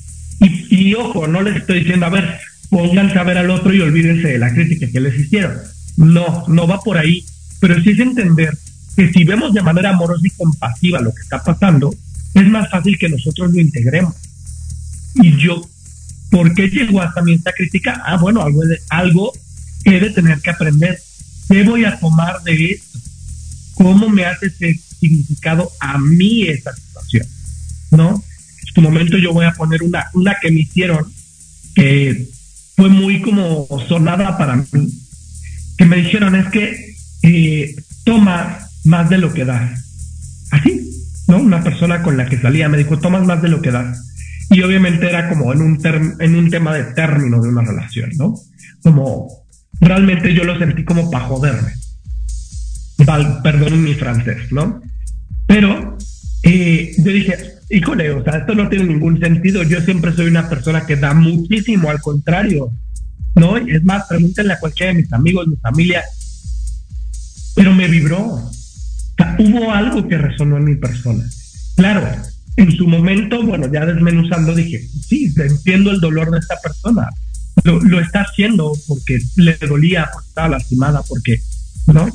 Y, ojo, no les estoy diciendo, a ver, pónganse a ver al otro y olvídense de la crítica que les hicieron. No, no va por ahí. Pero sí es entender que si vemos de manera amorosa y compasiva lo que está pasando, es más fácil que nosotros lo integremos. Y yo, ¿por qué llegó hasta mí esta crítica? Ah, bueno, algo, algo he de tener que aprender ¿Qué voy a tomar de esto? ¿Cómo me hace ese significado a mí esa situación? ¿No? su momento yo voy a poner una, una que me hicieron que fue muy como sonada para mí, que me dijeron es que eh, toma más de lo que das. Así, ¿no? Una persona con la que salía me dijo, tomas más de lo que das. Y obviamente era como en un, en un tema de término de una relación, ¿no? Como realmente yo lo sentí como para joderme. perdón mi francés, ¿no? Pero eh, yo dije, híjole, o sea, esto no tiene ningún sentido. Yo siempre soy una persona que da muchísimo, al contrario, ¿no? Es más, pregúntenle a cualquiera de mis amigos, mi familia, pero me vibró. O sea, hubo algo que resonó en mi persona. Claro, en su momento, bueno, ya desmenuzando, dije, sí, entiendo el dolor de esta persona. Lo, está haciendo porque le dolía, porque estaba lastimada, porque, ¿no?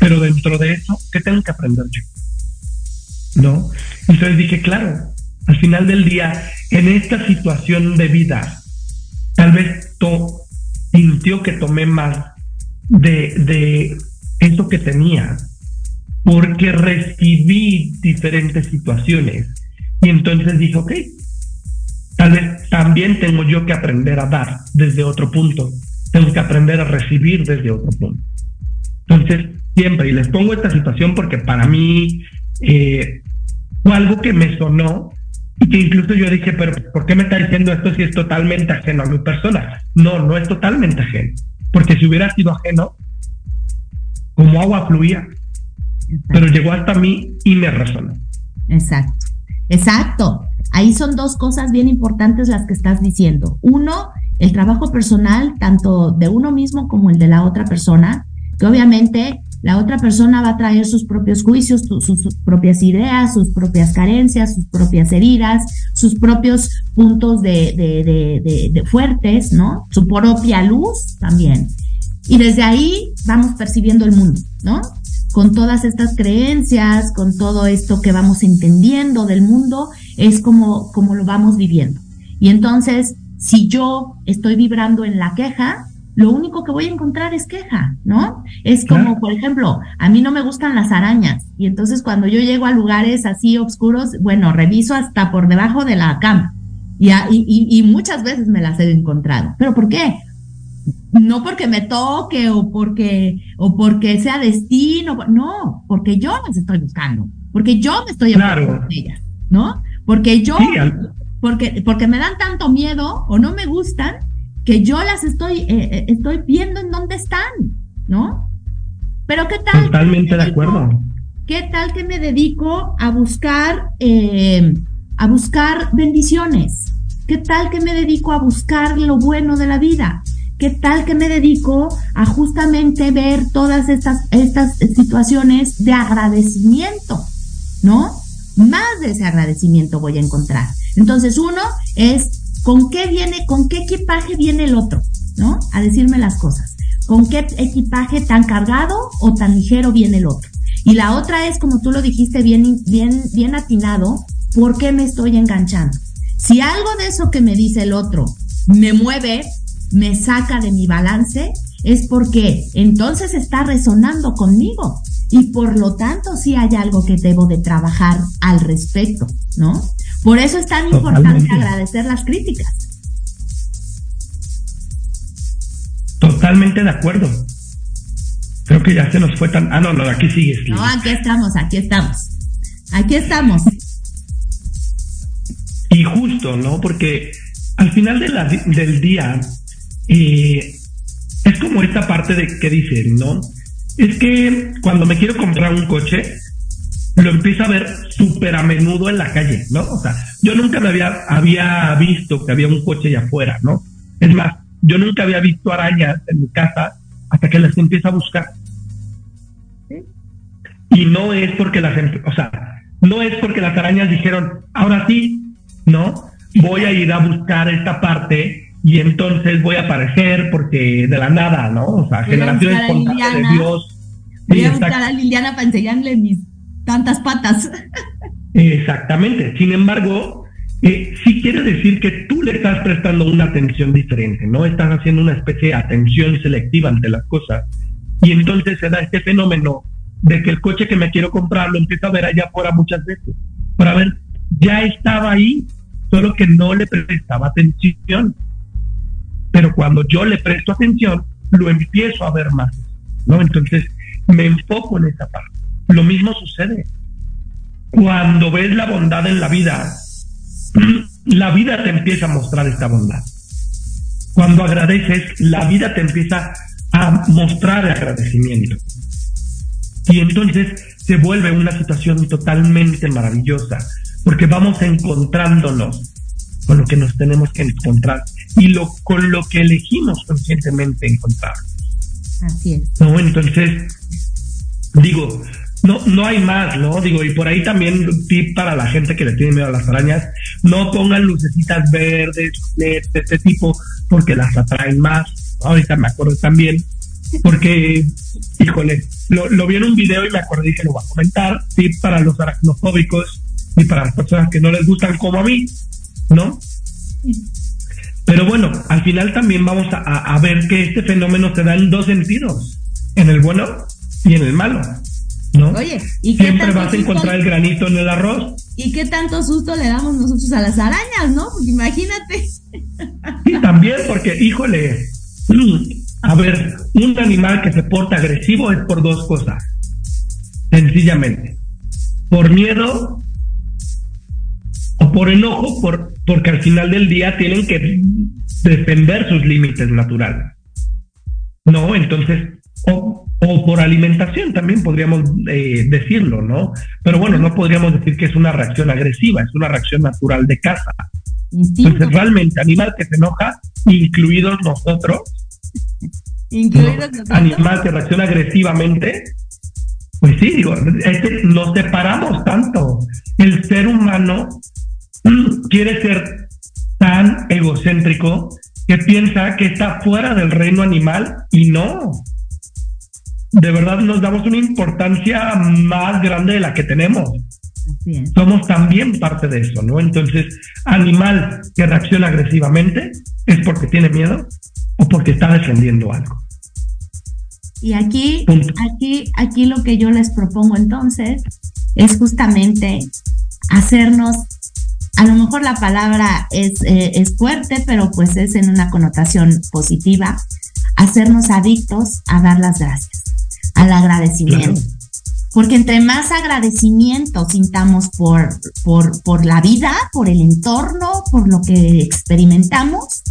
Pero dentro de eso, ¿qué tengo que aprender yo? ¿no? Entonces dije, claro, al final del día, en esta situación de vida, tal vez to sintió que tomé más de, de eso que tenía, porque recibí diferentes situaciones. Y entonces dije, ok, tal vez también tengo yo que aprender a dar desde otro punto, tengo que aprender a recibir desde otro punto. Entonces, siempre, y les pongo esta situación porque para mí eh, fue algo que me sonó y que incluso yo dije, pero ¿por qué me está diciendo esto si es totalmente ajeno a mi persona? No, no es totalmente ajeno, porque si hubiera sido ajeno, como agua fluía, pero llegó hasta mí y me resonó. Exacto, exacto. Ahí son dos cosas bien importantes las que estás diciendo. Uno, el trabajo personal, tanto de uno mismo como el de la otra persona, que obviamente la otra persona va a traer sus propios juicios, sus, propias ideas, sus propias carencias, sus propias heridas, sus propios puntos de, de, fuertes, ¿no? Su propia luz también. Y desde ahí vamos percibiendo el mundo, ¿no? Con todas estas creencias, con todo esto que vamos entendiendo del mundo, es como, como lo vamos viviendo. Y entonces, si yo estoy vibrando en la queja, lo único que voy a encontrar es queja, ¿no? Es como, por ejemplo, a mí no me gustan las arañas y entonces cuando yo llego a lugares así oscuros, bueno, reviso hasta por debajo de la cama y, y, y muchas veces me las he encontrado. ¿Pero por qué? No porque me toque o porque, o porque sea destino, no, porque yo las estoy buscando, porque yo me estoy claro. de ellas, ¿no? Porque yo, porque, porque me dan tanto miedo o no me gustan que yo las estoy, eh, eh, estoy viendo en dónde están, ¿no? Pero ¿qué tal? Totalmente de acuerdo. ¿Qué tal que me dedico a buscar, eh, a buscar bendiciones? ¿Qué tal que me dedico a buscar lo bueno de la vida? ¿Qué tal que me dedico a justamente ver todas estas, estas situaciones de agradecimiento? ¿No? Más de ese agradecimiento voy a encontrar. Entonces, uno es ¿Con qué viene, con qué equipaje viene el otro? ¿No? A decirme las cosas. ¿Con qué equipaje tan cargado o tan ligero viene el otro? Y la otra es, como tú lo dijiste bien, bien, bien atinado, ¿por qué me estoy enganchando? Si algo de eso que me dice el otro me mueve, me saca de mi balance, es porque entonces está resonando conmigo y por lo tanto sí hay algo que debo de trabajar al respecto, ¿no? Por eso es tan importante agradecer las críticas. Totalmente de acuerdo. Creo que ya se nos fue tan... Ah, no, no, aquí sigues. No, aquí estamos, aquí estamos. Aquí estamos. Y justo, ¿no? Porque al final de la, del día eh, es como esta parte de que dicen, ¿no? Es que cuando me quiero comprar un coche, lo empiezo a ver súper a menudo en la calle, ¿no? O sea, yo nunca me había, había visto que había un coche allá afuera, ¿no? Es más, yo nunca había visto arañas en mi casa hasta que las empiezo a buscar. Y no es porque las, o sea, no es porque las arañas dijeron, ahora sí, ¿no? Voy a ir a buscar esta parte y entonces voy a aparecer porque de la nada, ¿no? O sea, generaciones espontánea de Dios. Voy a buscar a Liliana para enseñarle mis tantas patas. Exactamente. Sin embargo, eh, sí quiere decir que tú le estás prestando una atención diferente, ¿no? Estás haciendo una especie de atención selectiva ante las cosas. Y entonces se da este fenómeno de que el coche que me quiero comprar lo empiezo a ver allá afuera muchas veces. Para ver, ya estaba ahí, solo que no le prestaba atención. Pero cuando yo le presto atención, lo empiezo a ver más, ¿no? Entonces me enfoco en esa parte. Lo mismo sucede. Cuando ves la bondad en la vida, la vida te empieza a mostrar esta bondad. Cuando agradeces, la vida te empieza a mostrar el agradecimiento. Y entonces se vuelve una situación totalmente maravillosa, porque vamos encontrándonos con lo que nos tenemos que encontrar y lo, con lo que elegimos conscientemente encontrar. Así es. ¿No? Entonces, digo, no, no hay más, ¿no? Digo, y por ahí también tip para la gente que le tiene miedo a las arañas, no pongan lucecitas verdes, de este tipo, porque las atraen más. Ahorita me acuerdo también, porque, híjole, lo, lo vi en un video y me acordé y dije, lo voy a comentar, tip para los aracnofóbicos y para las personas que no les gustan como a mí, ¿no? Pero bueno, al final también vamos a, a ver que este fenómeno se da en dos sentidos, en el bueno y en el malo. ¿no? Oye, ¿y Siempre vas a encontrar el granito en el arroz. ¿Y qué tanto susto le damos nosotros a las arañas, no? Porque imagínate. Y también porque, híjole, mm, a ver, un animal que se porta agresivo es por dos cosas. Sencillamente. Por miedo o por enojo, por, porque al final del día tienen que defender sus límites naturales. ¿No? Entonces, o, o por alimentación también podríamos eh, decirlo, ¿no? Pero bueno, no podríamos decir que es una reacción agresiva, es una reacción natural de caza. Entonces, realmente, animal que se enoja, incluidos nosotros, Incluidos ¿no? nosotros. animal que reacciona agresivamente, pues sí, digo, es que nos separamos tanto. El ser humano quiere ser tan egocéntrico que piensa que está fuera del reino animal y no. De verdad nos damos una importancia más grande de la que tenemos. Así es. Somos también parte de eso, ¿no? Entonces, animal que reacciona agresivamente es porque tiene miedo o porque está defendiendo algo. Y aquí, Punto. aquí, aquí lo que yo les propongo entonces es justamente hacernos, a lo mejor la palabra es, eh, es fuerte, pero pues es en una connotación positiva, hacernos adictos a dar las gracias, al agradecimiento. Porque entre más agradecimiento sintamos por, por, por la vida, por el entorno, por lo que experimentamos,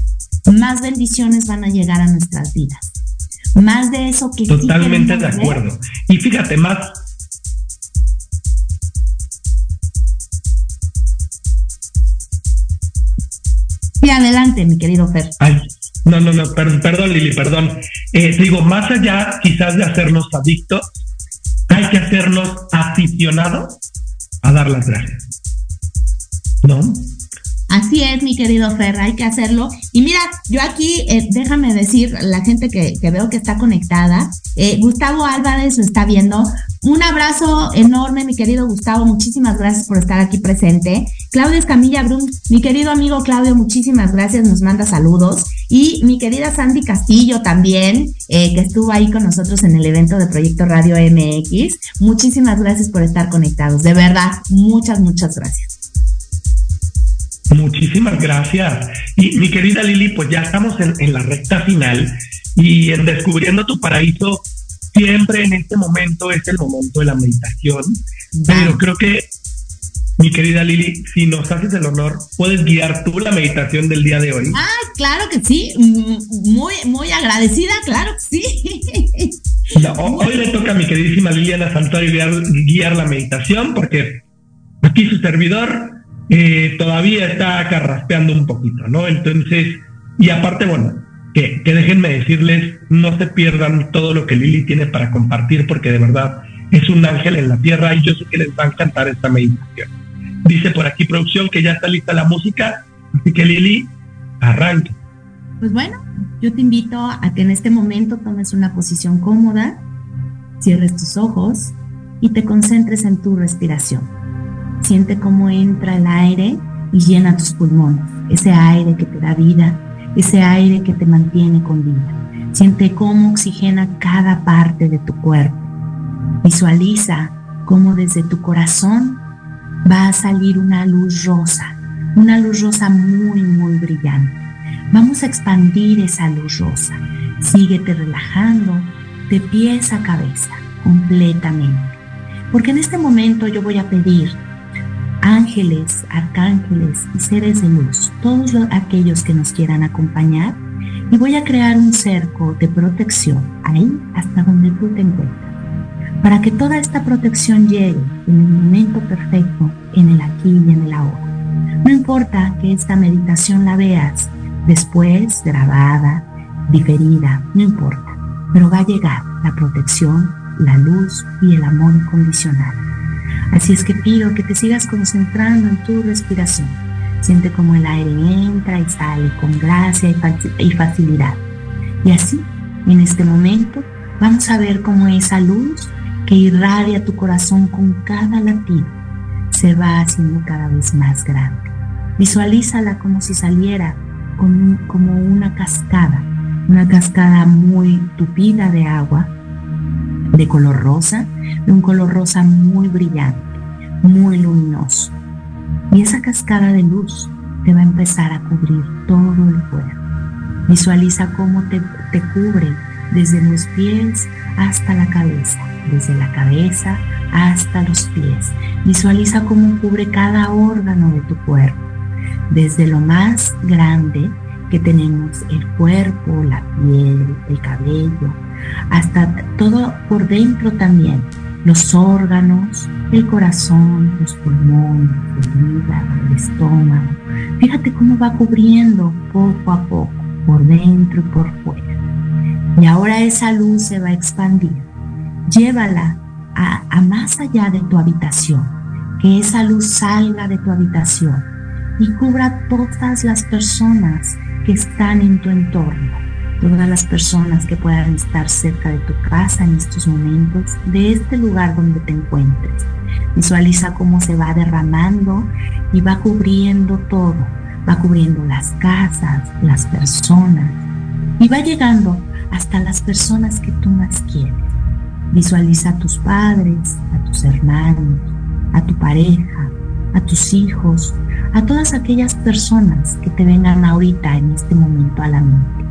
más bendiciones van a llegar a nuestras vidas. Más de eso que sí Totalmente de acuerdo. Y fíjate, más. Adelante, mi querido Fer. Ay, no, no, no, per- perdón, Lili, perdón. Eh, digo, más allá quizás de hacernos adictos, hay que hacernos aficionados a dar las gracias. ¿No? Así es, mi querido Fer, hay que hacerlo. Y mira, yo aquí, eh, déjame decir, la gente que, que veo que está conectada, eh, Gustavo Álvarez lo está viendo. Un abrazo enorme, mi querido Gustavo, muchísimas gracias por estar aquí presente. Claudio Escamilla Brum, mi querido amigo Claudio, muchísimas gracias, nos manda saludos. Y mi querida Sandy Castillo también, eh, que estuvo ahí con nosotros en el evento de Proyecto Radio MX. Muchísimas gracias por estar conectados, de verdad, muchas, muchas gracias. Muchísimas gracias. Y mi querida Lili, pues ya estamos en, en la recta final y en Descubriendo tu Paraíso, siempre en este momento es el momento de la meditación. Pero creo que, mi querida Lili, si nos haces el honor, puedes guiar tú la meditación del día de hoy. Ay, claro que sí, mm, muy, muy agradecida, claro que sí. No, hoy le toca a mi queridísima Liliana Santuario guiar, guiar la meditación porque aquí su servidor eh, todavía está carraspeando un poquito, ¿no? Entonces, y aparte, bueno, que, que déjenme decirles, no se pierdan todo lo que Lili tiene para compartir porque de verdad es un ángel en la tierra y yo sé que les va a encantar esta meditación. Dice por aquí producción que ya está lista la música, así que Lili, arranque. Pues bueno, yo te invito a que en este momento tomes una posición cómoda, cierres tus ojos y te concentres en tu respiración. Siente cómo entra el aire y llena tus pulmones, ese aire que te da vida, ese aire que te mantiene con vida. Siente cómo oxigena cada parte de tu cuerpo. Visualiza cómo desde tu corazón va a salir una luz rosa, una luz rosa muy, muy brillante. Vamos a expandir esa luz rosa. Síguete relajando de pies a cabeza, completamente. Porque en este momento yo voy a pedir ángeles, arcángeles y seres de luz, todos aquellos que nos quieran acompañar, y voy a crear un cerco de protección ahí hasta donde tú te encuentres, para que toda esta protección llegue en el momento perfecto, en el aquí y en el ahora. No importa que esta meditación la veas después, grabada, diferida, no importa, pero va a llegar la protección, la luz y el amor incondicional. Así es que pido que te sigas concentrando en tu respiración. Siente como el aire entra y sale con gracia y facilidad. Y así, en este momento, vamos a ver cómo esa luz que irradia tu corazón con cada latido se va haciendo cada vez más grande. Visualízala como si saliera como una cascada, una cascada muy tupida de agua, de color rosa, de un color rosa muy brillante, muy luminoso. Y esa cascada de luz te va a empezar a cubrir todo el cuerpo. Visualiza cómo te, te cubre desde los pies hasta la cabeza, desde la cabeza hasta los pies. Visualiza cómo cubre cada órgano de tu cuerpo, desde lo más grande que tenemos, el cuerpo, la piel, el cabello, hasta todo por dentro también, los órganos, el corazón, los pulmones, el hígado, el estómago. Fíjate cómo va cubriendo poco a poco, por dentro y por fuera. Y ahora esa luz se va a expandir. Llévala a, a más allá de tu habitación, que esa luz salga de tu habitación y cubra todas las personas que están en tu entorno todas las personas que puedan estar cerca de tu casa en estos momentos, de este lugar donde te encuentres. Visualiza cómo se va derramando y va cubriendo todo, va cubriendo las casas, las personas y va llegando hasta las personas que tú más quieres. Visualiza a tus padres, a tus hermanos, a tu pareja, a tus hijos, a todas aquellas personas que te vengan ahorita en este momento a la mente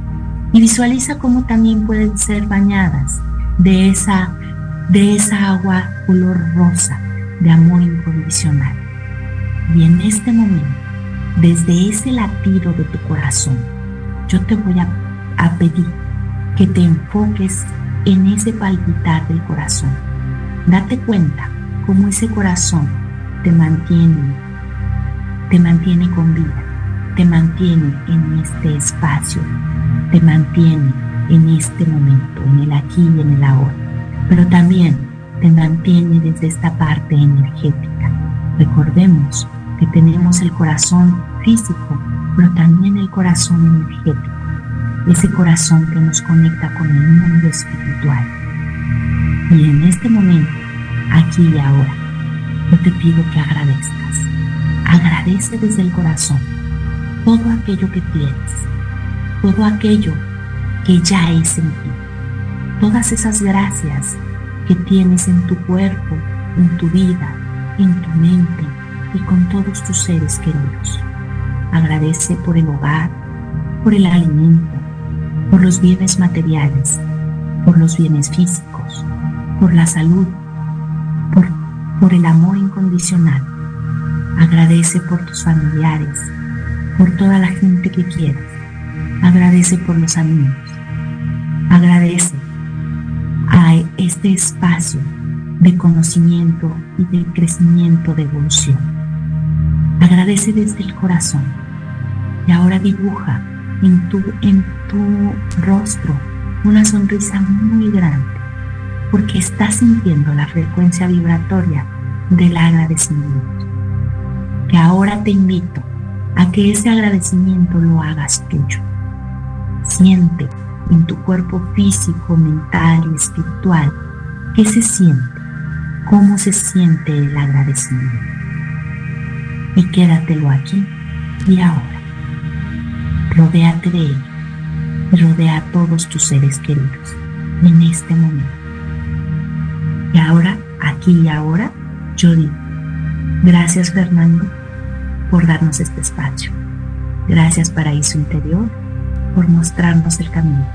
y visualiza cómo también pueden ser bañadas de esa, de esa agua color rosa de amor incondicional. Y en este momento, desde ese latido de tu corazón, yo te voy a, a pedir que te enfoques en ese palpitar del corazón. Date cuenta cómo ese corazón te mantiene, te mantiene con vida, te mantiene en este espacio te mantiene en este momento, en el aquí y en el ahora, pero también te mantiene desde esta parte energética. Recordemos que tenemos el corazón físico, pero también el corazón energético, ese corazón que nos conecta con el mundo espiritual. Y en este momento, aquí y ahora, yo te pido que agradezcas. Agradece desde el corazón todo aquello que tienes, todo aquello que ya es en ti, todas esas gracias que tienes en tu cuerpo, en tu vida, en tu mente y con todos tus seres queridos. Agradece por el hogar, por el alimento, por los bienes materiales, por los bienes físicos, por la salud, por, por el amor incondicional. Agradece por tus familiares, por toda la gente que quieres Agradece por los amigos. Agradece a este espacio de conocimiento y de crecimiento, de evolución. Agradece desde el corazón. Y ahora dibuja en tu, en tu rostro una sonrisa muy grande, porque estás sintiendo la frecuencia vibratoria del agradecimiento. Que ahora te invito a que ese agradecimiento lo hagas tuyo Siente en tu cuerpo físico, mental y espiritual qué se siente, cómo se siente el agradecimiento. Y quédatelo aquí y ahora. Rodéate de él rodea a todos tus seres queridos en este momento. Y ahora, aquí y ahora, yo digo, gracias Fernando, por darnos este espacio. Gracias Paraíso Interior por mostrarnos el camino.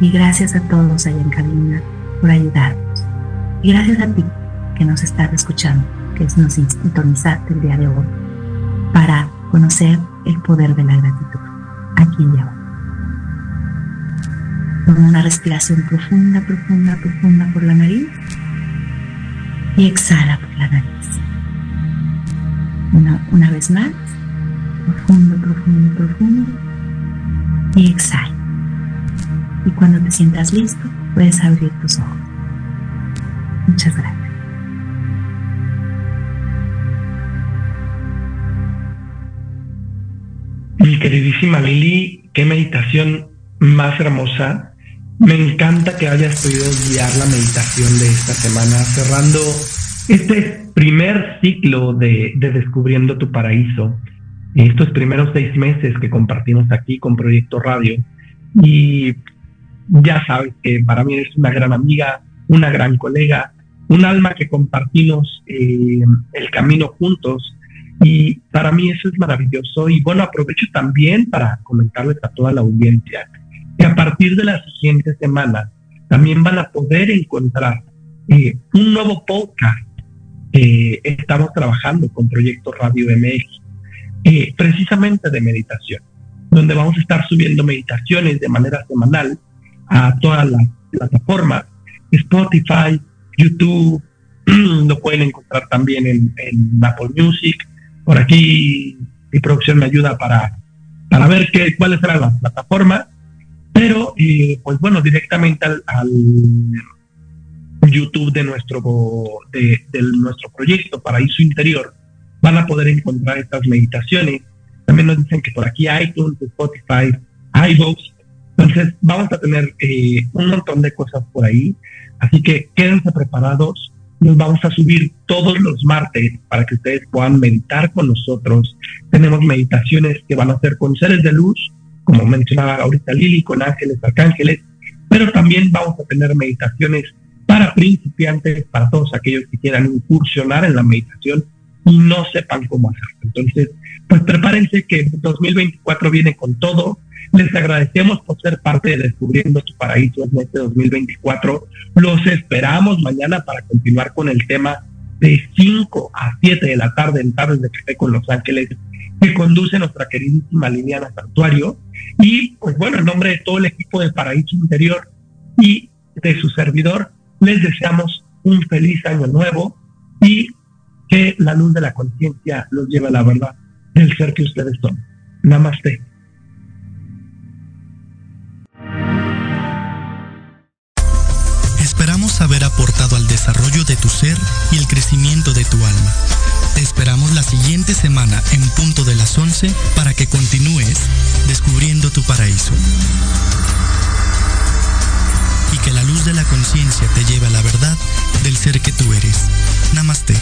Y gracias a todos allá en cabina por ayudarnos. Y gracias a ti que nos estás escuchando, que nos sintonizaste el día de hoy para conocer el poder de la gratitud aquí y ahora. Una respiración profunda, profunda, profunda por la nariz y exhala por la nariz. Una, una vez más, profundo, profundo, profundo y exhala. Y cuando te sientas listo, puedes abrir tus ojos. Muchas gracias. Queridísima Lili, qué meditación más hermosa. Me encanta que hayas podido guiar la meditación de esta semana, cerrando este primer ciclo de, de Descubriendo tu Paraíso, estos primeros seis meses que compartimos aquí con Proyecto Radio. Y ya sabes que para mí eres una gran amiga, una gran colega, un alma que compartimos eh, el camino juntos. Y para mí eso es maravilloso. Y bueno, aprovecho también para comentarles a toda la audiencia que a partir de la siguiente semana también van a poder encontrar eh, un nuevo podcast que estamos trabajando con Proyecto Radio MX, eh, precisamente de meditación, donde vamos a estar subiendo meditaciones de manera semanal a todas las plataformas, Spotify, YouTube, lo pueden encontrar también en, Apple Music. Por aquí mi producción me ayuda para, para ver qué, cuáles serán las plataformas, pero eh, pues bueno, directamente al, YouTube de nuestro, de, nuestro proyecto Paraíso Interior van a poder encontrar estas meditaciones. También nos dicen que por aquí iTunes, Spotify, iVoox. Entonces vamos a tener eh, un montón de cosas por ahí. Así que quédense preparados. Nos vamos a subir todos los martes para que ustedes puedan meditar con nosotros. Tenemos meditaciones que van a ser con seres de luz, como mencionaba ahorita Lili, con ángeles, arcángeles, pero también vamos a tener meditaciones para principiantes, para todos aquellos que quieran incursionar en la meditación y no sepan cómo hacerlo. Entonces, pues prepárense que 2024 viene con todo les agradecemos por ser parte de Descubriendo tu Paraíso en este 2024. Los esperamos mañana para continuar con el tema de 5 a 7 de la tarde en Tardes de Café con Los Ángeles que conduce nuestra queridísima Liliana Santuario. Y pues bueno, en nombre de todo el equipo de Paraíso Interior y de su servidor, les deseamos un feliz año nuevo y que la luz de la conciencia los lleve a la verdad del ser que ustedes son. Namaste. Desarrollo de tu ser y el crecimiento de tu alma. Te esperamos la siguiente semana en punto de las 11 para que continúes descubriendo tu paraíso. Y que la luz de la conciencia te lleve a la verdad del ser que tú eres. Namaste.